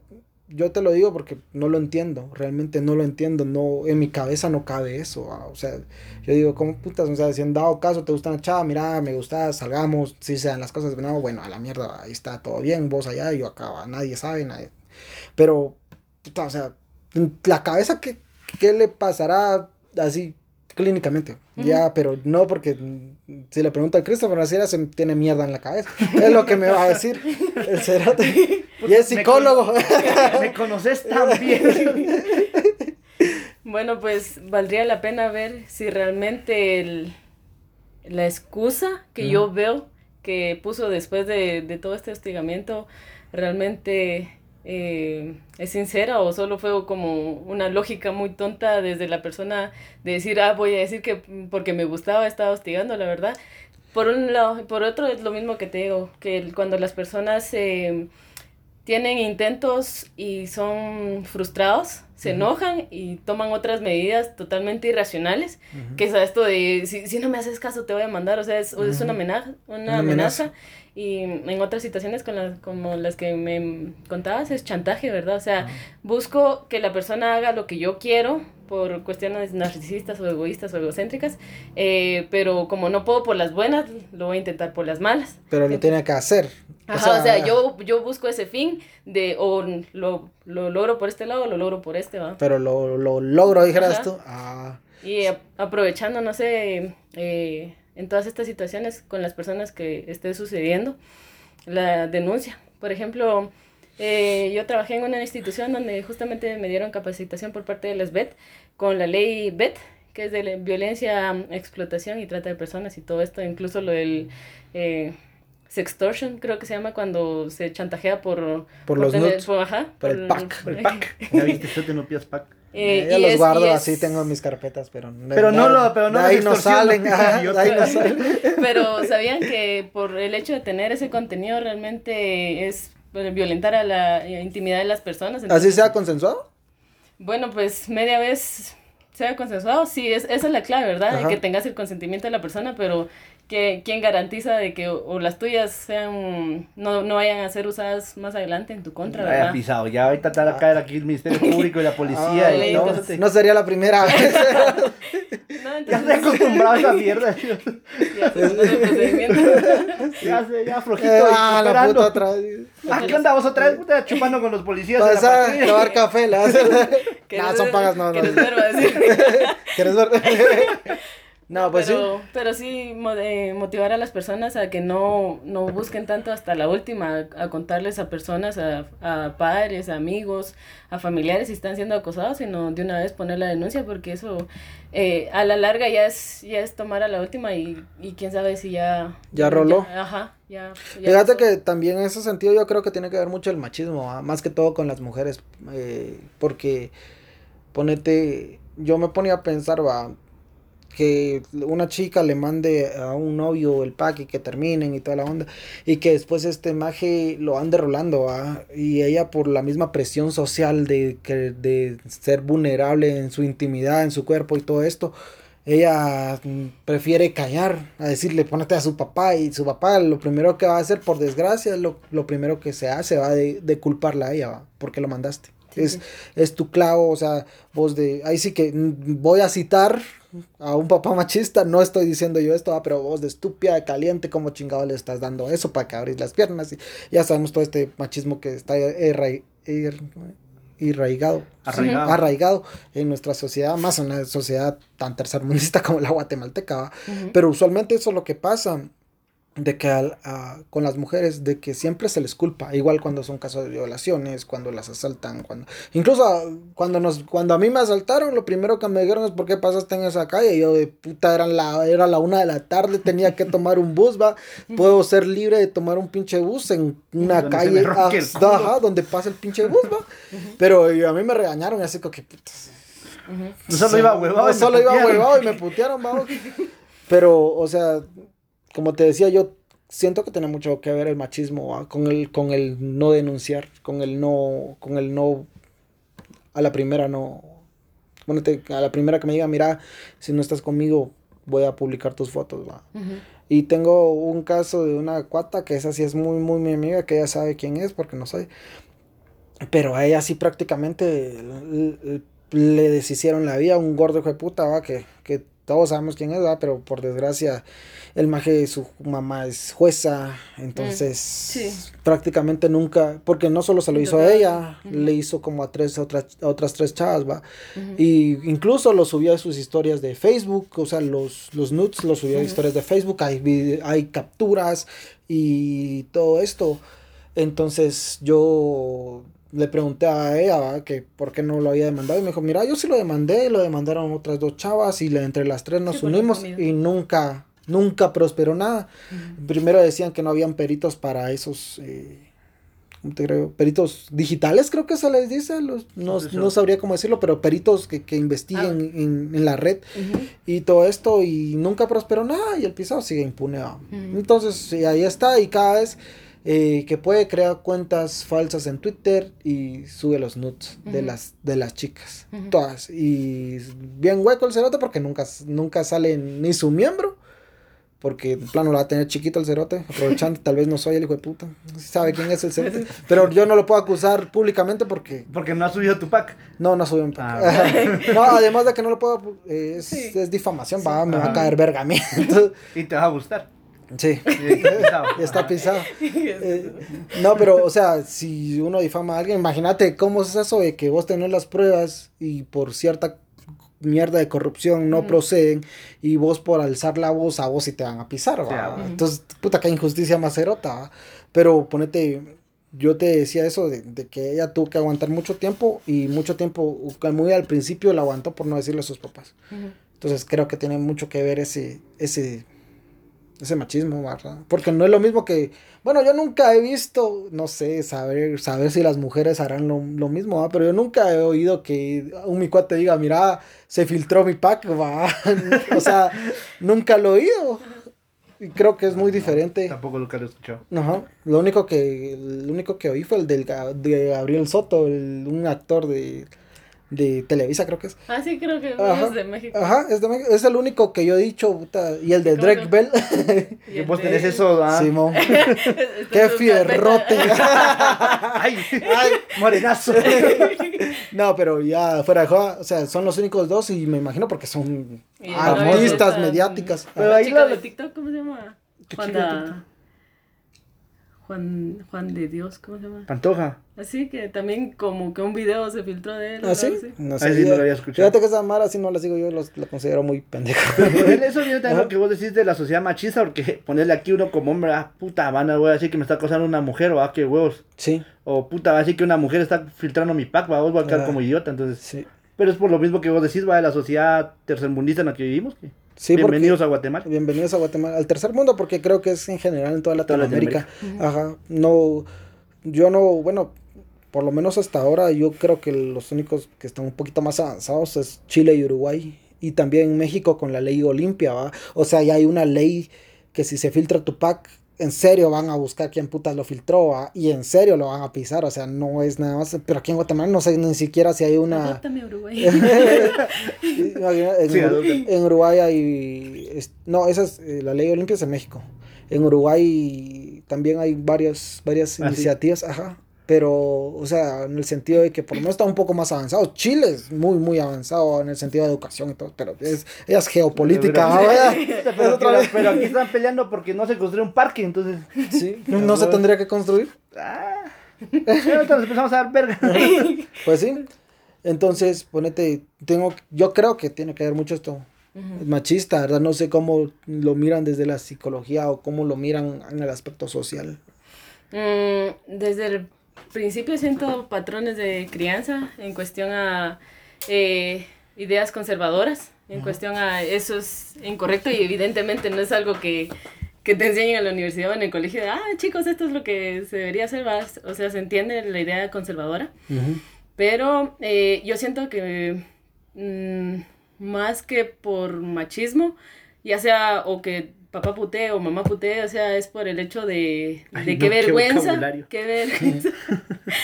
yo te lo digo porque no lo entiendo, realmente no lo entiendo, no, en mi cabeza no cabe eso, o sea, yo digo, ¿cómo putas? O sea, si han dado caso, te gusta una chava, mira, me gusta, salgamos, si sean las cosas, no, bueno, a la mierda, ahí está todo bien, vos allá, yo acá, nadie sabe, nadie, pero, puta, o sea, la cabeza, ¿qué, qué le pasará así clínicamente? Ya, pero no porque si le pregunto al Christopher Sierra se tiene mierda en la cabeza. Es lo que me va a decir el cerote. y es psicólogo. Me, conoces tan bien. bueno, pues valdría la pena ver si realmente el, la excusa que yo veo que puso después de, de todo este hostigamiento realmente eh, es sincera o solo fue como una lógica muy tonta desde la persona de decir, ah, voy a decir que porque me gustaba estaba hostigando, la verdad. Por un lado, por otro es lo mismo que te digo, que cuando las personas eh, tienen intentos y son frustrados, se enojan y toman otras medidas totalmente irracionales, que es esto de, si, si, no me haces caso te voy a mandar, o sea, es, es una amenaza, una, amenaza y en otras situaciones con las, como las que me contabas es chantaje, ¿verdad? O sea, busco que la persona haga lo que yo quiero por cuestiones narcisistas o egoístas o egocéntricas, eh, pero como no puedo por las buenas, lo voy a intentar por las malas. Pero lo tiene que hacer. Ajá, o sea, yo, yo busco ese fin de o lo, lo logro por este lado o lo logro por este, ¿va? Pero lo, lo logro, dijeras tú. Ah. Y aprovechando, no sé, eh, en todas estas situaciones con las personas que esté sucediendo la denuncia. Por ejemplo, eh, yo trabajé en una institución donde justamente me dieron capacitación por parte de las BET con la ley BET, que es de violencia, explotación y trata de personas y todo esto, incluso lo del eh, sextortion, creo que se llama cuando se chantajea por... Por, los nuts, por, ajá, por, el pack. Por el pack. ¿Ya viste? Tú te no pidas pack. Eh, ya los guardo así, tengo mis carpetas, pero no. Pero no lo, pero no ahí no salen, ahí no salen. Pero sabían que por el hecho de tener ese contenido realmente es violentar a la intimidad de las personas. ¿Así se ha consensuado? Bueno, pues media vez se ha consensuado, sí, es, esa es la clave, ¿verdad? De que tengas el consentimiento de la persona, pero que, ¿quién garantiza de que o, las tuyas sean no, no vayan a ser usadas más adelante en tu contra, ¿verdad? Vaya pisado, ya va a caer aquí el Ministerio Público y la policía. y no, no, sería la primera vez. no, entonces... Ya estoy acostumbrado a esa mierda. ya, ya sé, ya flojito. Eh, ah, la puta otra vez. Ah, ¿qué onda vos otra vez? chupando con los policías. Vas a tomar café, la No, son pagas, no, no. ¿Quieres ver? ¿Quieres ver? No, pues pero, sí. Pero sí eh, motivar a las personas a que no, no busquen tanto hasta la última, a, contarles a personas, a, a, padres, a amigos, a familiares si están siendo acosados, sino de una vez poner la denuncia, porque eso eh, a la larga ya es, ya es tomar a la última y, y quién sabe si ya... Ya roló. ajá, ya. Fíjate que también en ese sentido yo creo que tiene que ver mucho el machismo, ¿ah? más que todo con las mujeres, eh, porque ponete, yo me ponía a pensar, va que una chica le mande a un novio el pack y que terminen y toda la onda y que después este maje lo ande rolando y ella por la misma presión social de que de ser vulnerable en su intimidad en su cuerpo y todo esto ella prefiere callar a decirle ponete a su papá y su papá lo primero que va a hacer por desgracia lo, lo primero que se hace va de, de culparla a ella porque lo mandaste es, es tu clavo, o sea, vos de, ahí sí que voy a citar a un papá machista, no estoy diciendo yo esto, ah, pero vos de estúpida, caliente, como chingado le estás dando eso para que abrís las piernas. Y ya sabemos todo este machismo que está arraigado, arraigado en nuestra sociedad, más en una sociedad tan tercermundista como la guatemalteca. Pero usualmente eso es lo que pasa. De que con las mujeres de que siempre se les culpa igual cuando son casos de violaciones cuando las asaltan cuando incluso cuando nos cuando a mí me asaltaron lo primero que me dijeron es por qué pasaste en esa calle y yo de puta era la era la una de la tarde tenía que tomar un bus va puedo ser libre de tomar un pinche bus en una calle donde pasa el pinche bus va. Pero a mí me regañaron así como que putas no solo iba huevado no solo iba huevado y me putearon va pero o sea como te decía, yo siento que tiene mucho que ver el machismo con el con el no denunciar, con el no con el no a la primera no bueno, a la primera que me diga, mira, si no estás conmigo, voy a publicar tus fotos, va. Y tengo un caso de una cuata que esa sí es muy, muy mi amiga, que ella sabe quién es, porque no sé. Pero a ella sí prácticamente le, deshicieron la vida, un gordo hijo de puta, va, que, que todos sabemos quién es, ¿verdad? pero por desgracia el maje de su mamá es jueza, entonces prácticamente nunca, porque no solo se lo hizo a ella, le hizo como a tres otras otras tres chavas, va. Y incluso lo subía a sus historias de Facebook, o sea, los los nudes los subía a historias de Facebook, hay hay capturas y todo esto. Entonces yo le pregunté a ella que por qué no lo había demandado y me dijo, mira, yo sí lo demandé, lo demandaron otras dos chavas y le, entre las tres nos unimos y nunca, nunca prosperó nada. Primero decían que no habían peritos para esos, eh, ¿cómo te creo? Peritos digitales creo que se les dice, los, no, no, sabría cómo decirlo, pero peritos que, que investiguen ah. en, en, la red y todo esto y nunca prosperó nada y el pisado sigue impune. Entonces ahí está y cada vez eh, que puede crear cuentas falsas en Twitter y sube los nudes de las de las chicas, todas. Y bien hueco el cerote porque nunca, nunca sale ni su miembro. Porque en plano lo va a tener chiquito el cerote, aprovechando, tal vez no soy el hijo de puta, sabe quién es el cerote, pero yo no lo puedo acusar públicamente porque... Porque no ha subido tu pack. No, no ha subido un pack. Ah, no, además de que no lo puedo, eh, es, es difamación, va, me va a caer verga a mí. y te va a gustar. Sí, está pisado. Eh, no, pero, o sea, si uno difama a alguien, imagínate cómo es eso de que vos tenés las pruebas y por cierta mierda de corrupción no proceden y vos por alzar la voz a vos y te van a pisar, Entonces, puta, qué injusticia más erota, Pero ponete, yo te decía eso de, que ella tuvo que aguantar mucho tiempo y mucho tiempo, muy al principio la aguantó por no decirle a sus papás. Entonces, creo que tiene mucho que ver ese, ese ese machismo, ¿verdad? Porque no es lo mismo que, bueno, yo nunca he visto, no sé, saber, saber si las mujeres harán lo, mismo, ¿verdad? Pero yo nunca he oído que un mi cuate diga, mira, se filtró mi pack, ¿va? o sea, nunca lo he oído. Y creo que es muy diferente. Tampoco nunca lo he escuchado. Ajá. Lo único que, lo único que oí fue el del, de Gabriel Soto, un actor de de Televisa, creo que es. Ah, sí, creo que es de México. Ajá, es de México. Es el único que yo he dicho, puta. Y el de Drake Bell. Y vos tenés eso, ¿ah? Simón. Qué fierrote. ay, ay, morenazo. no, pero ya fuera de joda, o sea, son los únicos dos y me imagino porque son artistas mediáticas. Pero ahí la de TikTok, ¿cómo se llama? Cuando Juan, Juan de Dios, ¿cómo se llama? Pantoja. Así que también como que un video se filtró de él. ¿Ah, sí? No sé. no lo había escuchado. Fíjate que esa Mara, si no la sigo yo, lo considero muy pendejo. eso viene también lo que vos decís de la sociedad machista, porque ponerle aquí uno como hombre, ah, puta, van a decir que me está acosando una mujer, o ah, qué huevos. Sí. O puta, va a decir que una mujer está filtrando mi pack, va, vos va a quedar como idiota, entonces. Sí. Pero es por lo mismo que vos decís, va, de la sociedad tercermundista en la que vivimos, que... bienvenidos a Guatemala. Bienvenidos a Guatemala, al tercer mundo, porque creo que es en general en toda Latinoamérica. Ajá. No, yo no, bueno, por lo menos hasta ahora, yo creo que los únicos que están un poquito más avanzados es Chile y Uruguay. Y también México con la ley Olimpia, ¿va? O sea, ya hay una ley que si se filtra tu pack, en serio van a buscar quién putas lo filtró y en serio lo van a pisar, o sea, no es nada más, pero aquí en Guatemala no sé ni siquiera si hay una... Uruguay. en, Uruguay hay... No, esa es eh, la ley Olimpia es en México. En Uruguay también hay varias, varias ah, iniciativas, ajá, pero, o sea, en el sentido de que por lo menos está un poco más avanzado. Chile es muy, muy avanzado en el sentido de educación y todo, pero es, es geopolítica. Pero, aquí están peleando porque no se construye un parque, entonces... Sí, no, se tendría que construir. Ah, entonces empezamos a dar verga. Pues sí, entonces, ponete, tengo, yo creo que tiene que ver mucho esto machista, ¿verdad? No sé cómo lo miran desde la psicología o cómo lo miran en el aspecto social. Mm, desde el principio siento patrones de crianza en cuestión a eh, ideas conservadoras, en cuestión a eso es incorrecto y evidentemente no es algo que, que te enseñen en la universidad o en el colegio de, ah, chicos, esto es lo que se debería hacer, o sea, se entiende la idea conservadora, pero eh, yo siento que mm, más que por machismo, ya sea o que papá putee o mamá putee, o sea, es por el hecho de, de qué, vergüenza, qué vergüenza,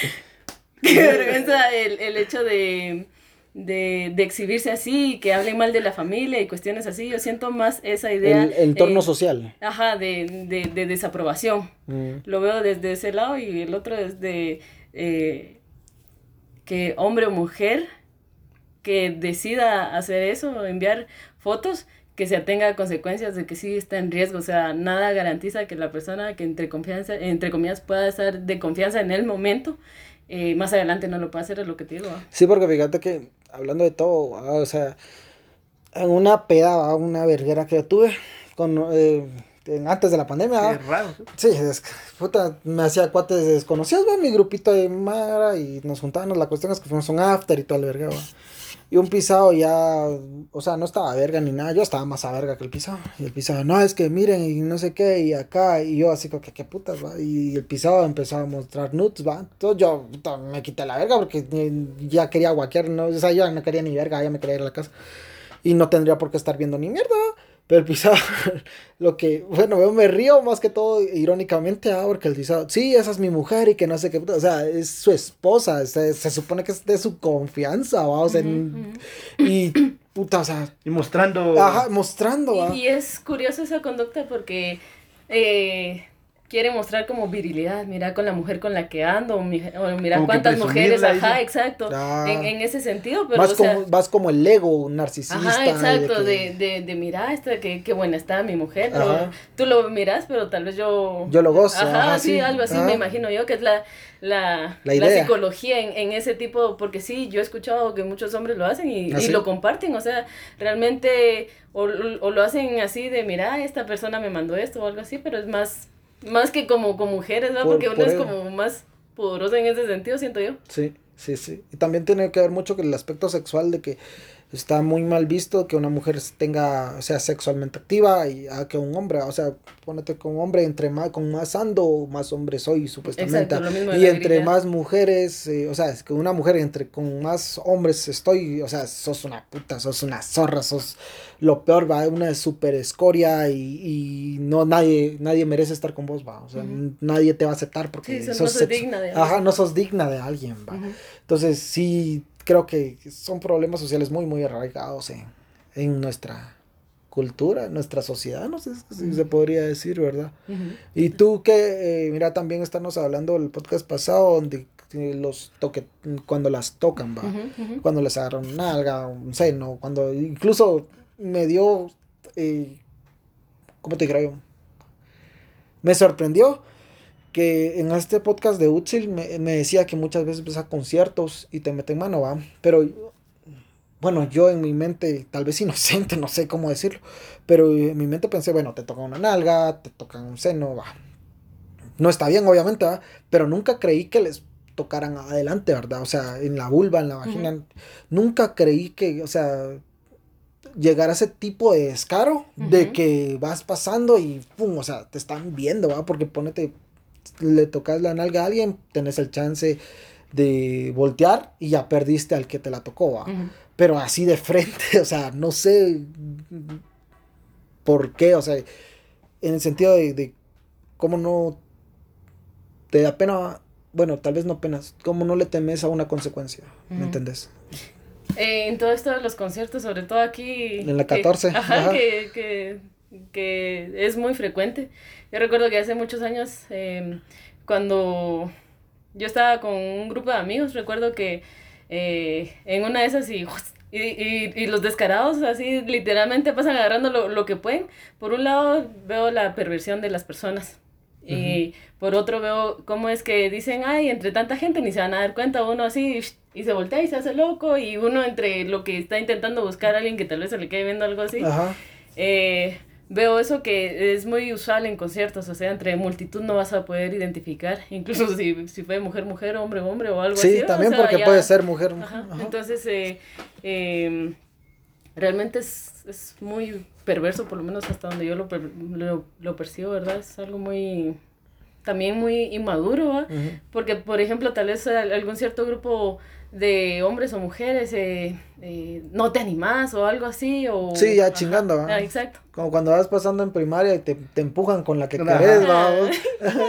qué vergüenza el, el hecho de, de, de, exhibirse así, que hablen mal de la familia y cuestiones así, yo siento más esa idea. El, entorno social. Ajá, de, de, de desaprobación. Mm. Lo veo desde ese lado y el otro desde eh, que hombre o mujer que decida hacer eso, enviar fotos, que se atenga a consecuencias de que sí está en riesgo. O sea, nada garantiza que la persona que entre confianza, entre comillas, pueda estar de confianza en el momento, eh, más adelante no lo pueda hacer, es lo que te digo. Sí, porque fíjate que hablando de todo, o sea, en una peda, una verguera que yo tuve, con, eh, antes de la pandemia. Qué raro. Sí, es, puta, me hacía cuates desconocidos, mi grupito de Mara, y nos juntábamos, la cuestión es que fuimos un after y todo el verga, y un pisado ya, o sea, no estaba verga ni nada, yo estaba más a verga que el pisado. Y el pisado, no, es que miren y no sé qué, y acá, y yo así como que qué putas, va. Y el pisado empezó a mostrar nudes, va. Entonces yo me quité la verga porque ya quería guaquear, no, o sea, yo no quería ni verga, ya me quería ir a la casa. Y no tendría por qué estar viendo ni mierda, pero el pisado, lo que, bueno, yo me río más que todo irónicamente, ah, porque el pisado, sí, esa es mi mujer y que no sé qué, o sea, es su esposa, se, se supone que es de su confianza, ¿va? o sea, y puta, o sea. Y mostrando. Ajá, mostrando, Y, y es curioso esa conducta porque, eh, quiere mostrar como virilidad, mira con la mujer con la que ando, o mira cuántas mujeres, ajá, exacto, en, en, ese sentido, pero vas, como, vas como el ego narcisista. Ajá, exacto, de, de, de, mira, esta, que, qué buena está mi mujer, tú lo miras, pero tal vez yo... Yo lo gozo. Ajá, sí, algo así me imagino yo, que es la, la, la, psicología en, en, ese tipo, porque sí, yo he escuchado que muchos hombres lo hacen y, ¿Ah, y lo comparten, o sea, realmente, o, o lo hacen así de, mira, esta persona me mandó esto o algo así, pero es más más que como con mujeres, ¿no? Porque uno es como más poderosa en ese sentido, siento yo. Sí, sí, sí. Y también tiene que ver mucho con el aspecto sexual de que está muy mal visto que una mujer tenga, sea sexualmente activa y a que un hombre, o sea, ponete con hombre, entre más, con más ando, más hombre soy, supuestamente. y entre más mujeres, eh, o sea, es que una mujer entre con más hombres estoy, o sea, sos una puta, sos una zorra, sos lo peor, va, una super escoria y, y no, nadie, nadie merece estar con vos, va, o sea, nadie te va a aceptar porque sos, no sos digna de Ajá, no sos digna de alguien, va. Entonces, sí creo que son problemas sociales muy, muy arraigados en, en nuestra cultura, en nuestra sociedad, no sé si se podría decir, ¿verdad? Y tú que, eh, mira, también estamos hablando el podcast pasado donde los toque, cuando las tocan, va, cuando les agarran una nalga, un seno, cuando incluso me dio, eh, ¿cómo te creo? Me sorprendió que en este podcast de Utsil me, decía que muchas veces ves a conciertos y te meten mano, va. Pero bueno, yo en mi mente, tal vez inocente, no sé cómo decirlo, pero en mi mente pensé, bueno, te toca una nalga, te tocan un seno, va. No está bien, obviamente, ¿va? pero nunca creí que les tocaran adelante, ¿verdad? O sea, en la vulva, en la vagina. Nunca creí que, o sea, llegar a ese tipo de descaro de que vas pasando y pum, o sea, te están viendo, ¿va? Porque ponete le tocas la nalga a alguien, tenés el chance de voltear y ya perdiste al que te la tocó, Pero así de frente, o sea, no sé por qué, o sea, en el sentido de, de cómo no te da pena, bueno, tal vez no penas, cómo no le temes a una consecuencia, ¿me entendés? Eh, en todo esto de los conciertos, sobre todo aquí... En la 14. ajá, Que, que, que es muy frecuente. Yo recuerdo que hace muchos años, em, cuando yo estaba con un grupo de amigos, recuerdo que eh, en una de esas y, y, y, los descarados así literalmente pasan agarrando lo, lo, que pueden. Por un lado veo la perversión de las personas Y por otro veo cómo es que dicen, ay, entre tanta gente ni se van a dar cuenta, uno así y se voltea y se hace loco y uno entre lo que está intentando buscar a alguien que tal vez se le quede viendo algo así. Eh, veo eso que es muy usual en conciertos, o sea, entre multitud no vas a poder identificar, incluso si, si fue mujer, mujer, hombre, hombre o algo así. Sí, también porque puede ser mujer. Entonces, eh, em, realmente es, es muy perverso, por lo menos hasta donde yo lo, lo, lo percibo, ¿verdad? Es algo muy, también muy inmaduro, Porque, por ejemplo, tal vez algún cierto grupo de hombres o mujeres eh, eh, no te animas o algo así, o... Sí, ya chingando, ah, exacto. Como cuando vas pasando en primaria y te, te empujan con la que querés, ¿va?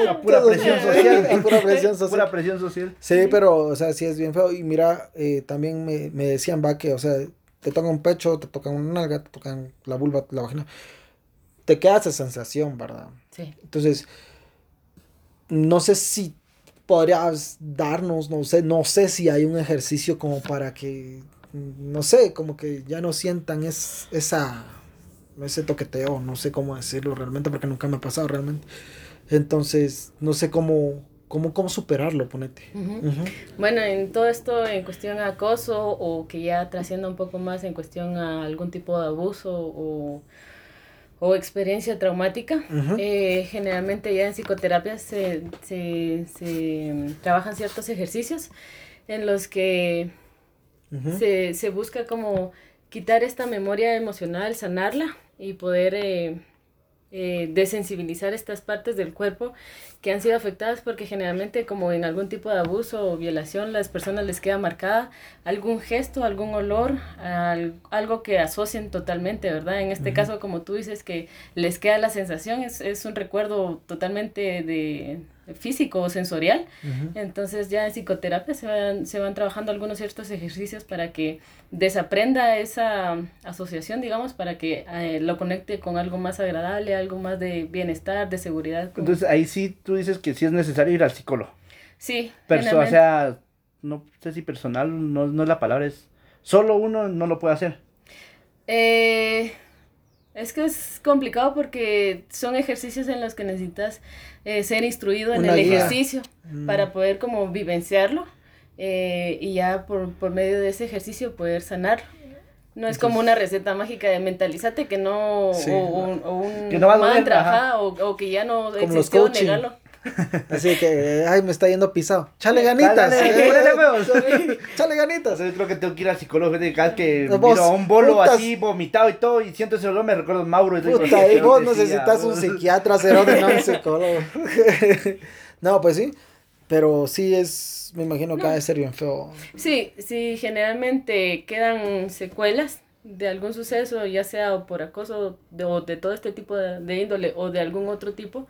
La pura presión social. La pura presión social. Pura presión social. Sí, pero, o sea, sí es bien feo. Y mira, eh, también me, me decían, va, que, o sea, te tocan un pecho, te tocan una nalga, te tocan la vulva, la vagina, te queda esa sensación, ¿verdad? Sí. Entonces, no sé si podrías darnos, no sé, no sé si hay un ejercicio como para que, no sé, como que ya no sientan es, esa, ese toqueteo, no sé cómo decirlo realmente, porque nunca me ha pasado realmente. Entonces, no sé cómo, ¿Cómo, ¿Cómo superarlo, ponete? Bueno, en todo esto, en cuestión de acoso o que ya trascienda un poco más en cuestión a algún tipo de abuso o, o experiencia traumática, eh, generalmente ya en psicoterapia se, se, se, trabajan ciertos ejercicios en los que se, se, busca como quitar esta memoria emocional, sanarla y poder... Eh, eh, desensibilizar estas partes del cuerpo que han sido afectadas porque generalmente como en algún tipo de abuso o violación las personas les queda marcada algún gesto, algún olor, algo que asocien totalmente, ¿verdad? En este caso, como tú dices, que les queda la sensación, es, es un recuerdo totalmente de físico o sensorial. Entonces ya en psicoterapia se van, se van trabajando algunos ciertos ejercicios para que desaprenda esa asociación, digamos, para que eh, lo conecte con algo más agradable, algo más de bienestar, de seguridad. Entonces ahí sí tú dices que sí es necesario ir al psicólogo. Sí. Pero, o sea, no sé si personal, no, no es la palabra, es solo uno no lo puede hacer. Eh, es que es complicado porque son ejercicios en los que necesitas eh, ser instruido en el ejercicio mm. para poder como vivenciarlo eh, y ya por, por, medio de ese ejercicio poder sanar. No es como una receta mágica de mentalízate que no, o, un que no va mantra, o, o, que ya no como existió, negalo. Así que, ay, me está yendo pisado. Chale ganitas. Eh, chale ganitas. Yo creo que tengo que ir al psicólogo. Cada vez que miro a un bolo así vomitado y todo y siento ese olor, me recuerdo a Mauro. Y Puta, vos necesitas un psiquiatra, cero de no un psicólogo. no, pues sí. Pero sí es, me imagino que ha de ser bien feo. Sí, sí, generalmente quedan secuelas de algún suceso, ya sea por acoso de, o de todo este tipo de, de índole o de algún otro tipo.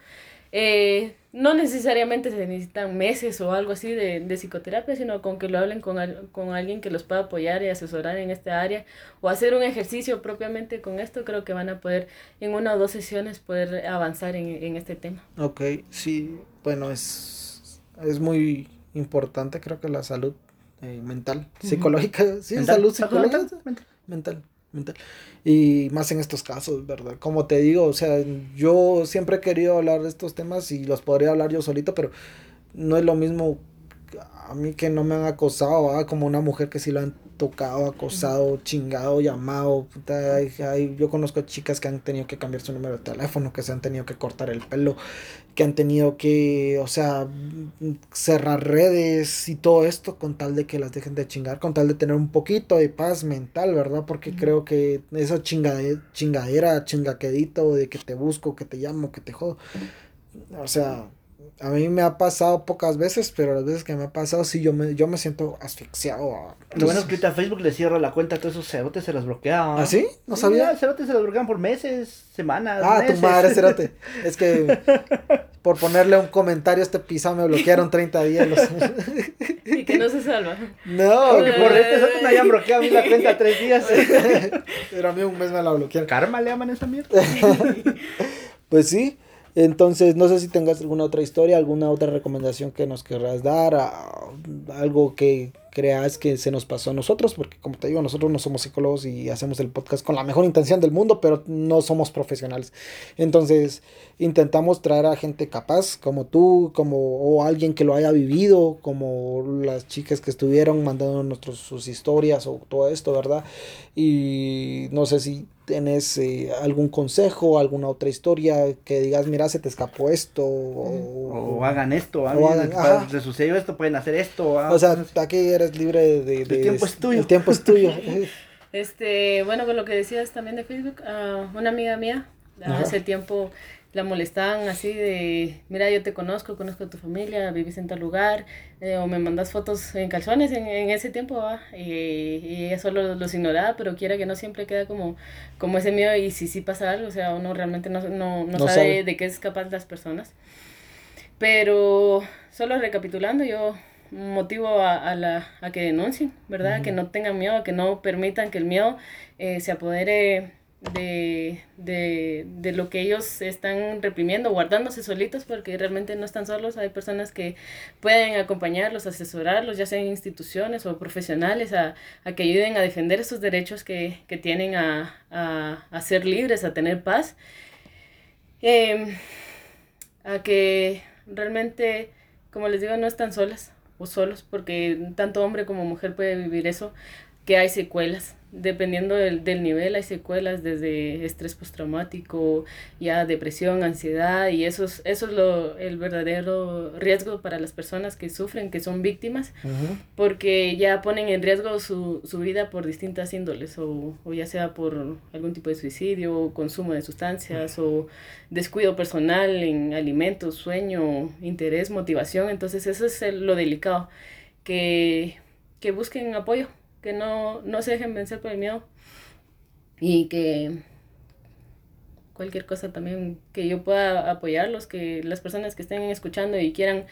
Eh, no necesariamente se necesitan meses o algo así de, de psicoterapia, sino con que lo hablen con, con alguien que los pueda apoyar y asesorar en esta área o hacer un ejercicio propiamente con esto, creo que van a poder en una o dos sesiones poder avanzar en, en este tema. Ok, sí, bueno, es, es muy importante creo que la salud eh, mental, psicológica, sí, salud psicológica, mental mental. Y más en estos casos, ¿verdad? Como te digo, o sea, yo siempre he querido hablar de estos temas y los podría hablar yo solito, pero no es lo mismo a mí que no me han acosado, como una mujer que sí lo han tocado, acosado, chingado, llamado. yo conozco chicas que han tenido que cambiar su número de teléfono, que se han tenido que cortar el pelo, que han tenido que, o sea, cerrar redes y todo esto con tal de que las dejen de chingar, con tal de tener un poquito de paz mental, ¿verdad? Porque creo que esa chingadera, chingadera, chingaquedito de que te busco, que te llamo, que te jodo. O sea, a mí me ha pasado pocas veces, pero las veces que me ha pasado, sí, yo me, yo me siento asfixiado. Lo bueno es que ahorita Facebook le cierra la cuenta a todos esos cerotes, se los bloquea. ¿Ah, sí? ¿No sabía? Sí, cerotes se los bloquean por meses, semanas, Ah, tu madre, cerote. Es que por ponerle un comentario a este pisado me bloquearon 30 días. y que no se salva. No. Que por este cerote me hayan bloqueado a mí la cuenta tres días. pero a mí un mes me la bloquearon. Karma le llaman esa mierda. pues sí. Entonces, no sé si tengas alguna otra historia, alguna otra recomendación que nos querrás dar, algo que, creas que se nos pasó a nosotros, porque como te digo, nosotros no somos psicólogos y hacemos el podcast con la mejor intención del mundo, pero no somos profesionales. Entonces, intentamos traer a gente capaz, como tú, como o alguien que lo haya vivido, como las chicas que estuvieron mandando nuestros, sus historias o todo esto, ¿verdad? Y no sé si tienes eh, algún consejo, alguna otra historia que digas, mira, se te escapó esto. O, hagan esto, o hagan, se sucedió esto, pueden hacer esto. Ah, o sea, aquí eres libre de, El tiempo es tuyo. El tiempo es tuyo. este, bueno, con lo que decías también de Facebook, una amiga mía, hace tiempo la molestaban así de, mira, yo te conozco, conozco a tu familia, vivís en tal lugar, eh, o me mandas fotos en calzones en, en ese tiempo, y, ella solo los ignoraba, pero quiera que no siempre queda como, como ese miedo y si sí pasa algo, o sea, uno realmente no, no, no, sabe, de qué es capaz las personas. Pero solo recapitulando, yo motivo a, a, la, a que denuncien, ¿verdad? Que no tengan miedo, que no permitan que el miedo eh, se apodere de, de, de, lo que ellos están reprimiendo, guardándose solitos, porque realmente no están solos. Hay personas que pueden acompañarlos, asesorarlos, ya sean instituciones o profesionales, a, a que ayuden a defender esos derechos que, que tienen a, a, a, ser libres, a tener paz. Em, a que realmente, como les digo, no están solas o solos, porque tanto hombre como mujer puede vivir eso, que hay secuelas dependiendo del, del, nivel, hay secuelas desde estrés postraumático, ya depresión, ansiedad, y eso es, eso es lo, el verdadero riesgo para las personas que sufren, que son víctimas, porque ya ponen en riesgo su, su vida por distintas índoles, o, o, ya sea por algún tipo de suicidio, o consumo de sustancias, o descuido personal en alimentos, sueño, interés, motivación, entonces eso es lo delicado, que, que busquen apoyo que no, no se dejen vencer por el miedo. Y que cualquier cosa también que yo pueda apoyarlos, que las personas que estén escuchando y quieran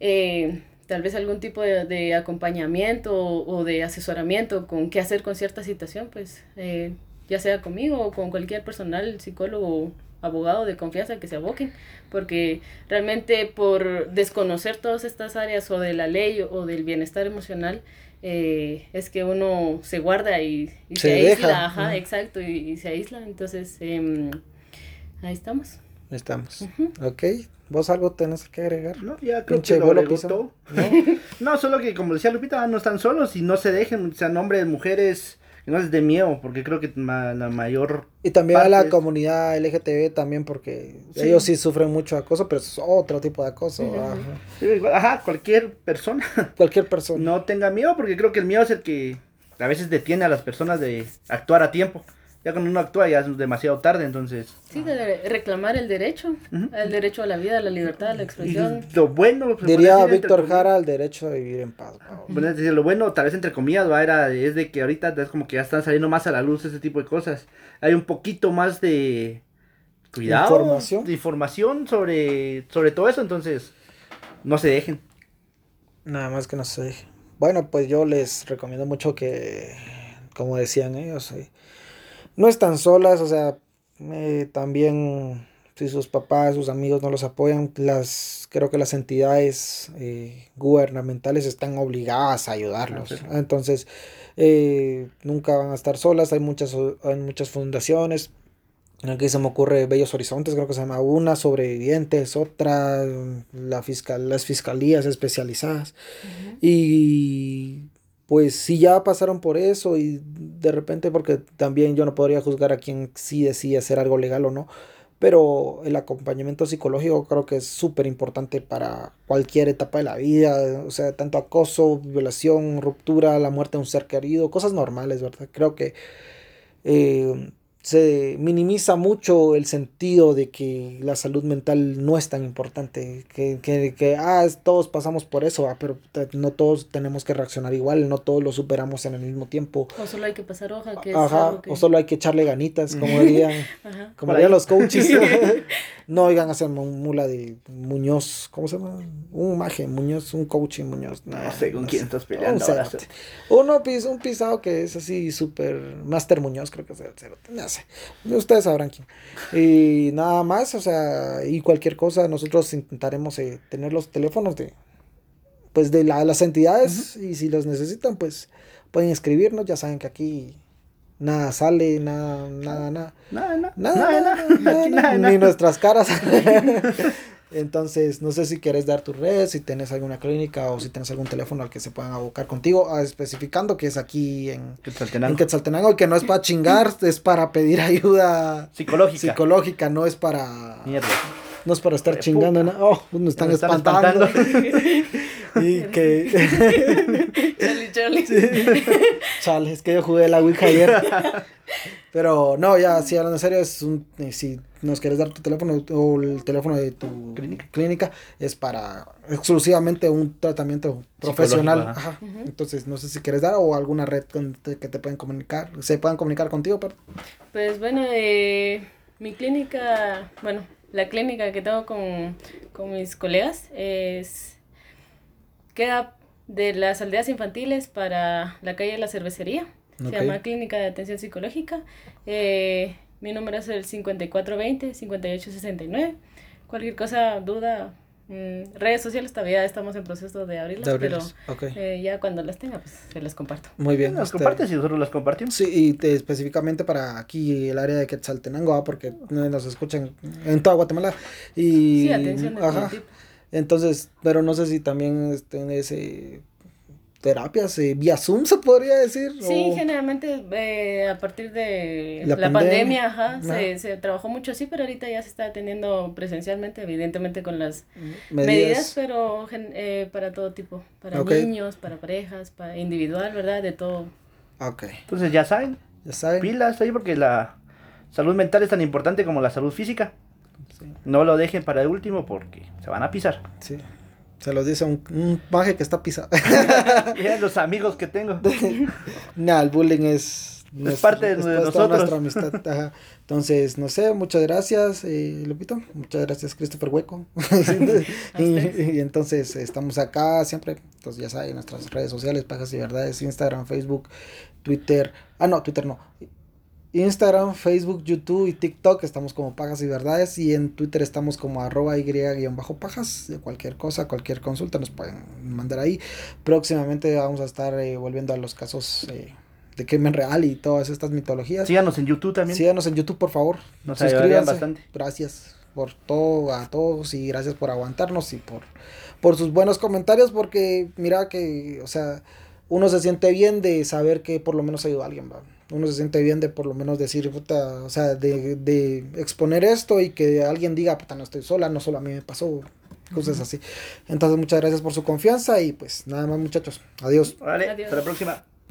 eh, tal vez algún tipo de, acompañamiento o, de asesoramiento con qué hacer con cierta situación, pues eh, ya sea conmigo o con cualquier personal, psicólogo, abogado de confianza que se aboquen, porque realmente por desconocer todas estas áreas o de la ley o del bienestar emocional, eh, es que uno se guarda y, se, aísla, ajá, exacto, y, se aísla, entonces em, ahí estamos. Estamos, ok. ¿Vos algo tenés que agregar? No, ya creo que lo ¿No? ¿No? solo que como decía Lupita, no están solos y no se dejen, sean hombres, mujeres, no es de miedo, porque creo que la mayor... Y también a la comunidad LGTB también, porque ellos sí sufren mucho acoso, pero es otro tipo de acoso. ajá. cualquier persona. Cualquier persona. No tenga miedo, porque creo que el miedo es el que a veces detiene a las personas de actuar a tiempo ya cuando uno actúa ya es demasiado tarde, entonces... Sí, de reclamar el derecho, el derecho a la vida, a la libertad, a la expresión. lo bueno... Diría Víctor Jara, el derecho a vivir en paz. Bueno, es decir, lo bueno, tal vez entre comillas, va, era, es de que ahorita es como que ya están saliendo más a la luz ese tipo de cosas. Hay un poquito más de... Cuidado. Información. De información sobre, sobre todo eso, entonces no se dejen. Nada más que no se dejen. Bueno, pues yo les recomiendo mucho que, como decían ellos, eh, no están solas, o sea, eh, también si sus papás, sus amigos no los apoyan, las creo que las entidades eh, gubernamentales están obligadas a ayudarlos. Entonces, eh, nunca van a estar solas, hay muchas, hay muchas fundaciones. Aquí se me ocurre Bellos Horizontes, creo que se llama una, sobrevivientes, otra, la fiscal, las fiscalías especializadas. Y pues si ya pasaron por eso y de repente, porque también yo no podría juzgar a quien sí decide hacer algo legal o no, pero el acompañamiento psicológico creo que es súper importante para cualquier etapa de la vida, o sea, tanto acoso, violación, ruptura, la muerte de un ser querido, cosas normales, ¿verdad? Creo que eh, se minimiza mucho el sentido de que la salud mental no es tan importante, que, que, que ah, todos pasamos por eso, ah, pero no todos tenemos que reaccionar igual, no todos lo superamos en el mismo tiempo. O solo hay que pasar hoja, que Ajá, o solo hay que echarle ganitas, como dirían, como dirían los coaches. no oigan a hacer mula de Muñoz, ¿cómo se llama? Un maje, Muñoz, un coach Muñoz. No, sé con quién estás peleando. Uno, un pisado que es así súper, Master Muñoz creo que es el no sé Ustedes sabrán quién. Y nada más, o sea, y cualquier cosa, nosotros intentaremos eh, tener los teléfonos de pues de las entidades y si los necesitan, pues pueden escribirnos, ya saben que aquí nada sale, nada, nada, nada. Nada, nada. Nada, nada, nada, Ni nuestras caras. Entonces, no sé si quieres dar tu red, si tienes alguna clínica o si tienes algún teléfono al que se puedan abocar contigo, ah, especificando que es aquí en Quetzaltenango, en Quetzaltenango y que no es para chingar, es para pedir ayuda psicológica. Psicológica, no es para... Mierda. No es para estar chingando, no. Oh, nos están, espantando. y que. Charlie, Charlie. Chale, es que yo jugué la Ouija ayer. Pero no, ya, si hablando en serio, es un, eh, si nos quieres dar tu teléfono o el teléfono de tu clínica, es para exclusivamente un tratamiento profesional. Ajá. Entonces, no sé si quieres dar o alguna red que te pueden comunicar, se puedan comunicar contigo. Pero... Pues bueno, eh, mi clínica, bueno, la clínica que tengo con, mis colegas es queda de las aldeas infantiles para la calle de la cervecería. Se llama Clínica de Atención Psicológica. Eh, mi número es el 5420-5869. Cualquier cosa, duda, Mm, redes sociales todavía estamos en proceso de abrirlas, pero eh, ya cuando las tenga, pues se las comparto. Muy bien. Las este, compartes y nosotros las compartimos. Sí, y específicamente para aquí el área de Quetzaltenango, ¿ah? porque nos escuchan en toda Guatemala. Y, sí, atención de ajá, Entonces, pero no sé si también este, en ese terapias eh, vía Zoom, se podría decir. Sí, generalmente eh, a partir de la, pandemia, ajá, Se, se, trabajó mucho así, pero ahorita ya se está atendiendo presencialmente, evidentemente con las medidas, pero eh, para todo tipo, para niños, para parejas, para individual, ¿verdad? De todo. Ok. Entonces ya saben, ya saben. Pilas ahí porque la salud mental es tan importante como la salud física. No lo dejen para el último porque se van a pisar. Sí. Se los dice un, un paje que está pisado. los amigos que tengo. nah, el bullying es, es parte de, nosotros. nuestra amistad. Entonces, no sé, muchas gracias, eh, Lupito. Muchas gracias, Christopher Hueco. y, entonces estamos acá siempre. Entonces, ya saben, nuestras redes sociales, Pajas y Verdades, Instagram, Facebook, Twitter. Ah, no, Twitter no. Instagram, Facebook, YouTube y TikTok estamos como Pajas y Verdades y en Twitter estamos como arroba y-pajas. De cualquier cosa, cualquier consulta nos pueden mandar ahí. Próximamente vamos a estar eh, volviendo a los casos eh, de crimen real y todas estas mitologías. Síganos en YouTube también. Síganos en YouTube, por favor. Nos ayudarían bastante. Gracias por todo, a todos y gracias por aguantarnos y por, por sus buenos comentarios porque mira que, o sea, uno se siente bien de saber que por lo menos ayudó a alguien, ¿va? Uno se siente bien de por lo menos decir, puta, o sea, de, de exponer esto y que alguien diga, puta, no estoy sola, no solo a mí me pasó, cosas así. Entonces, muchas gracias por su confianza y pues nada más muchachos, adiós. Vale, hasta la próxima.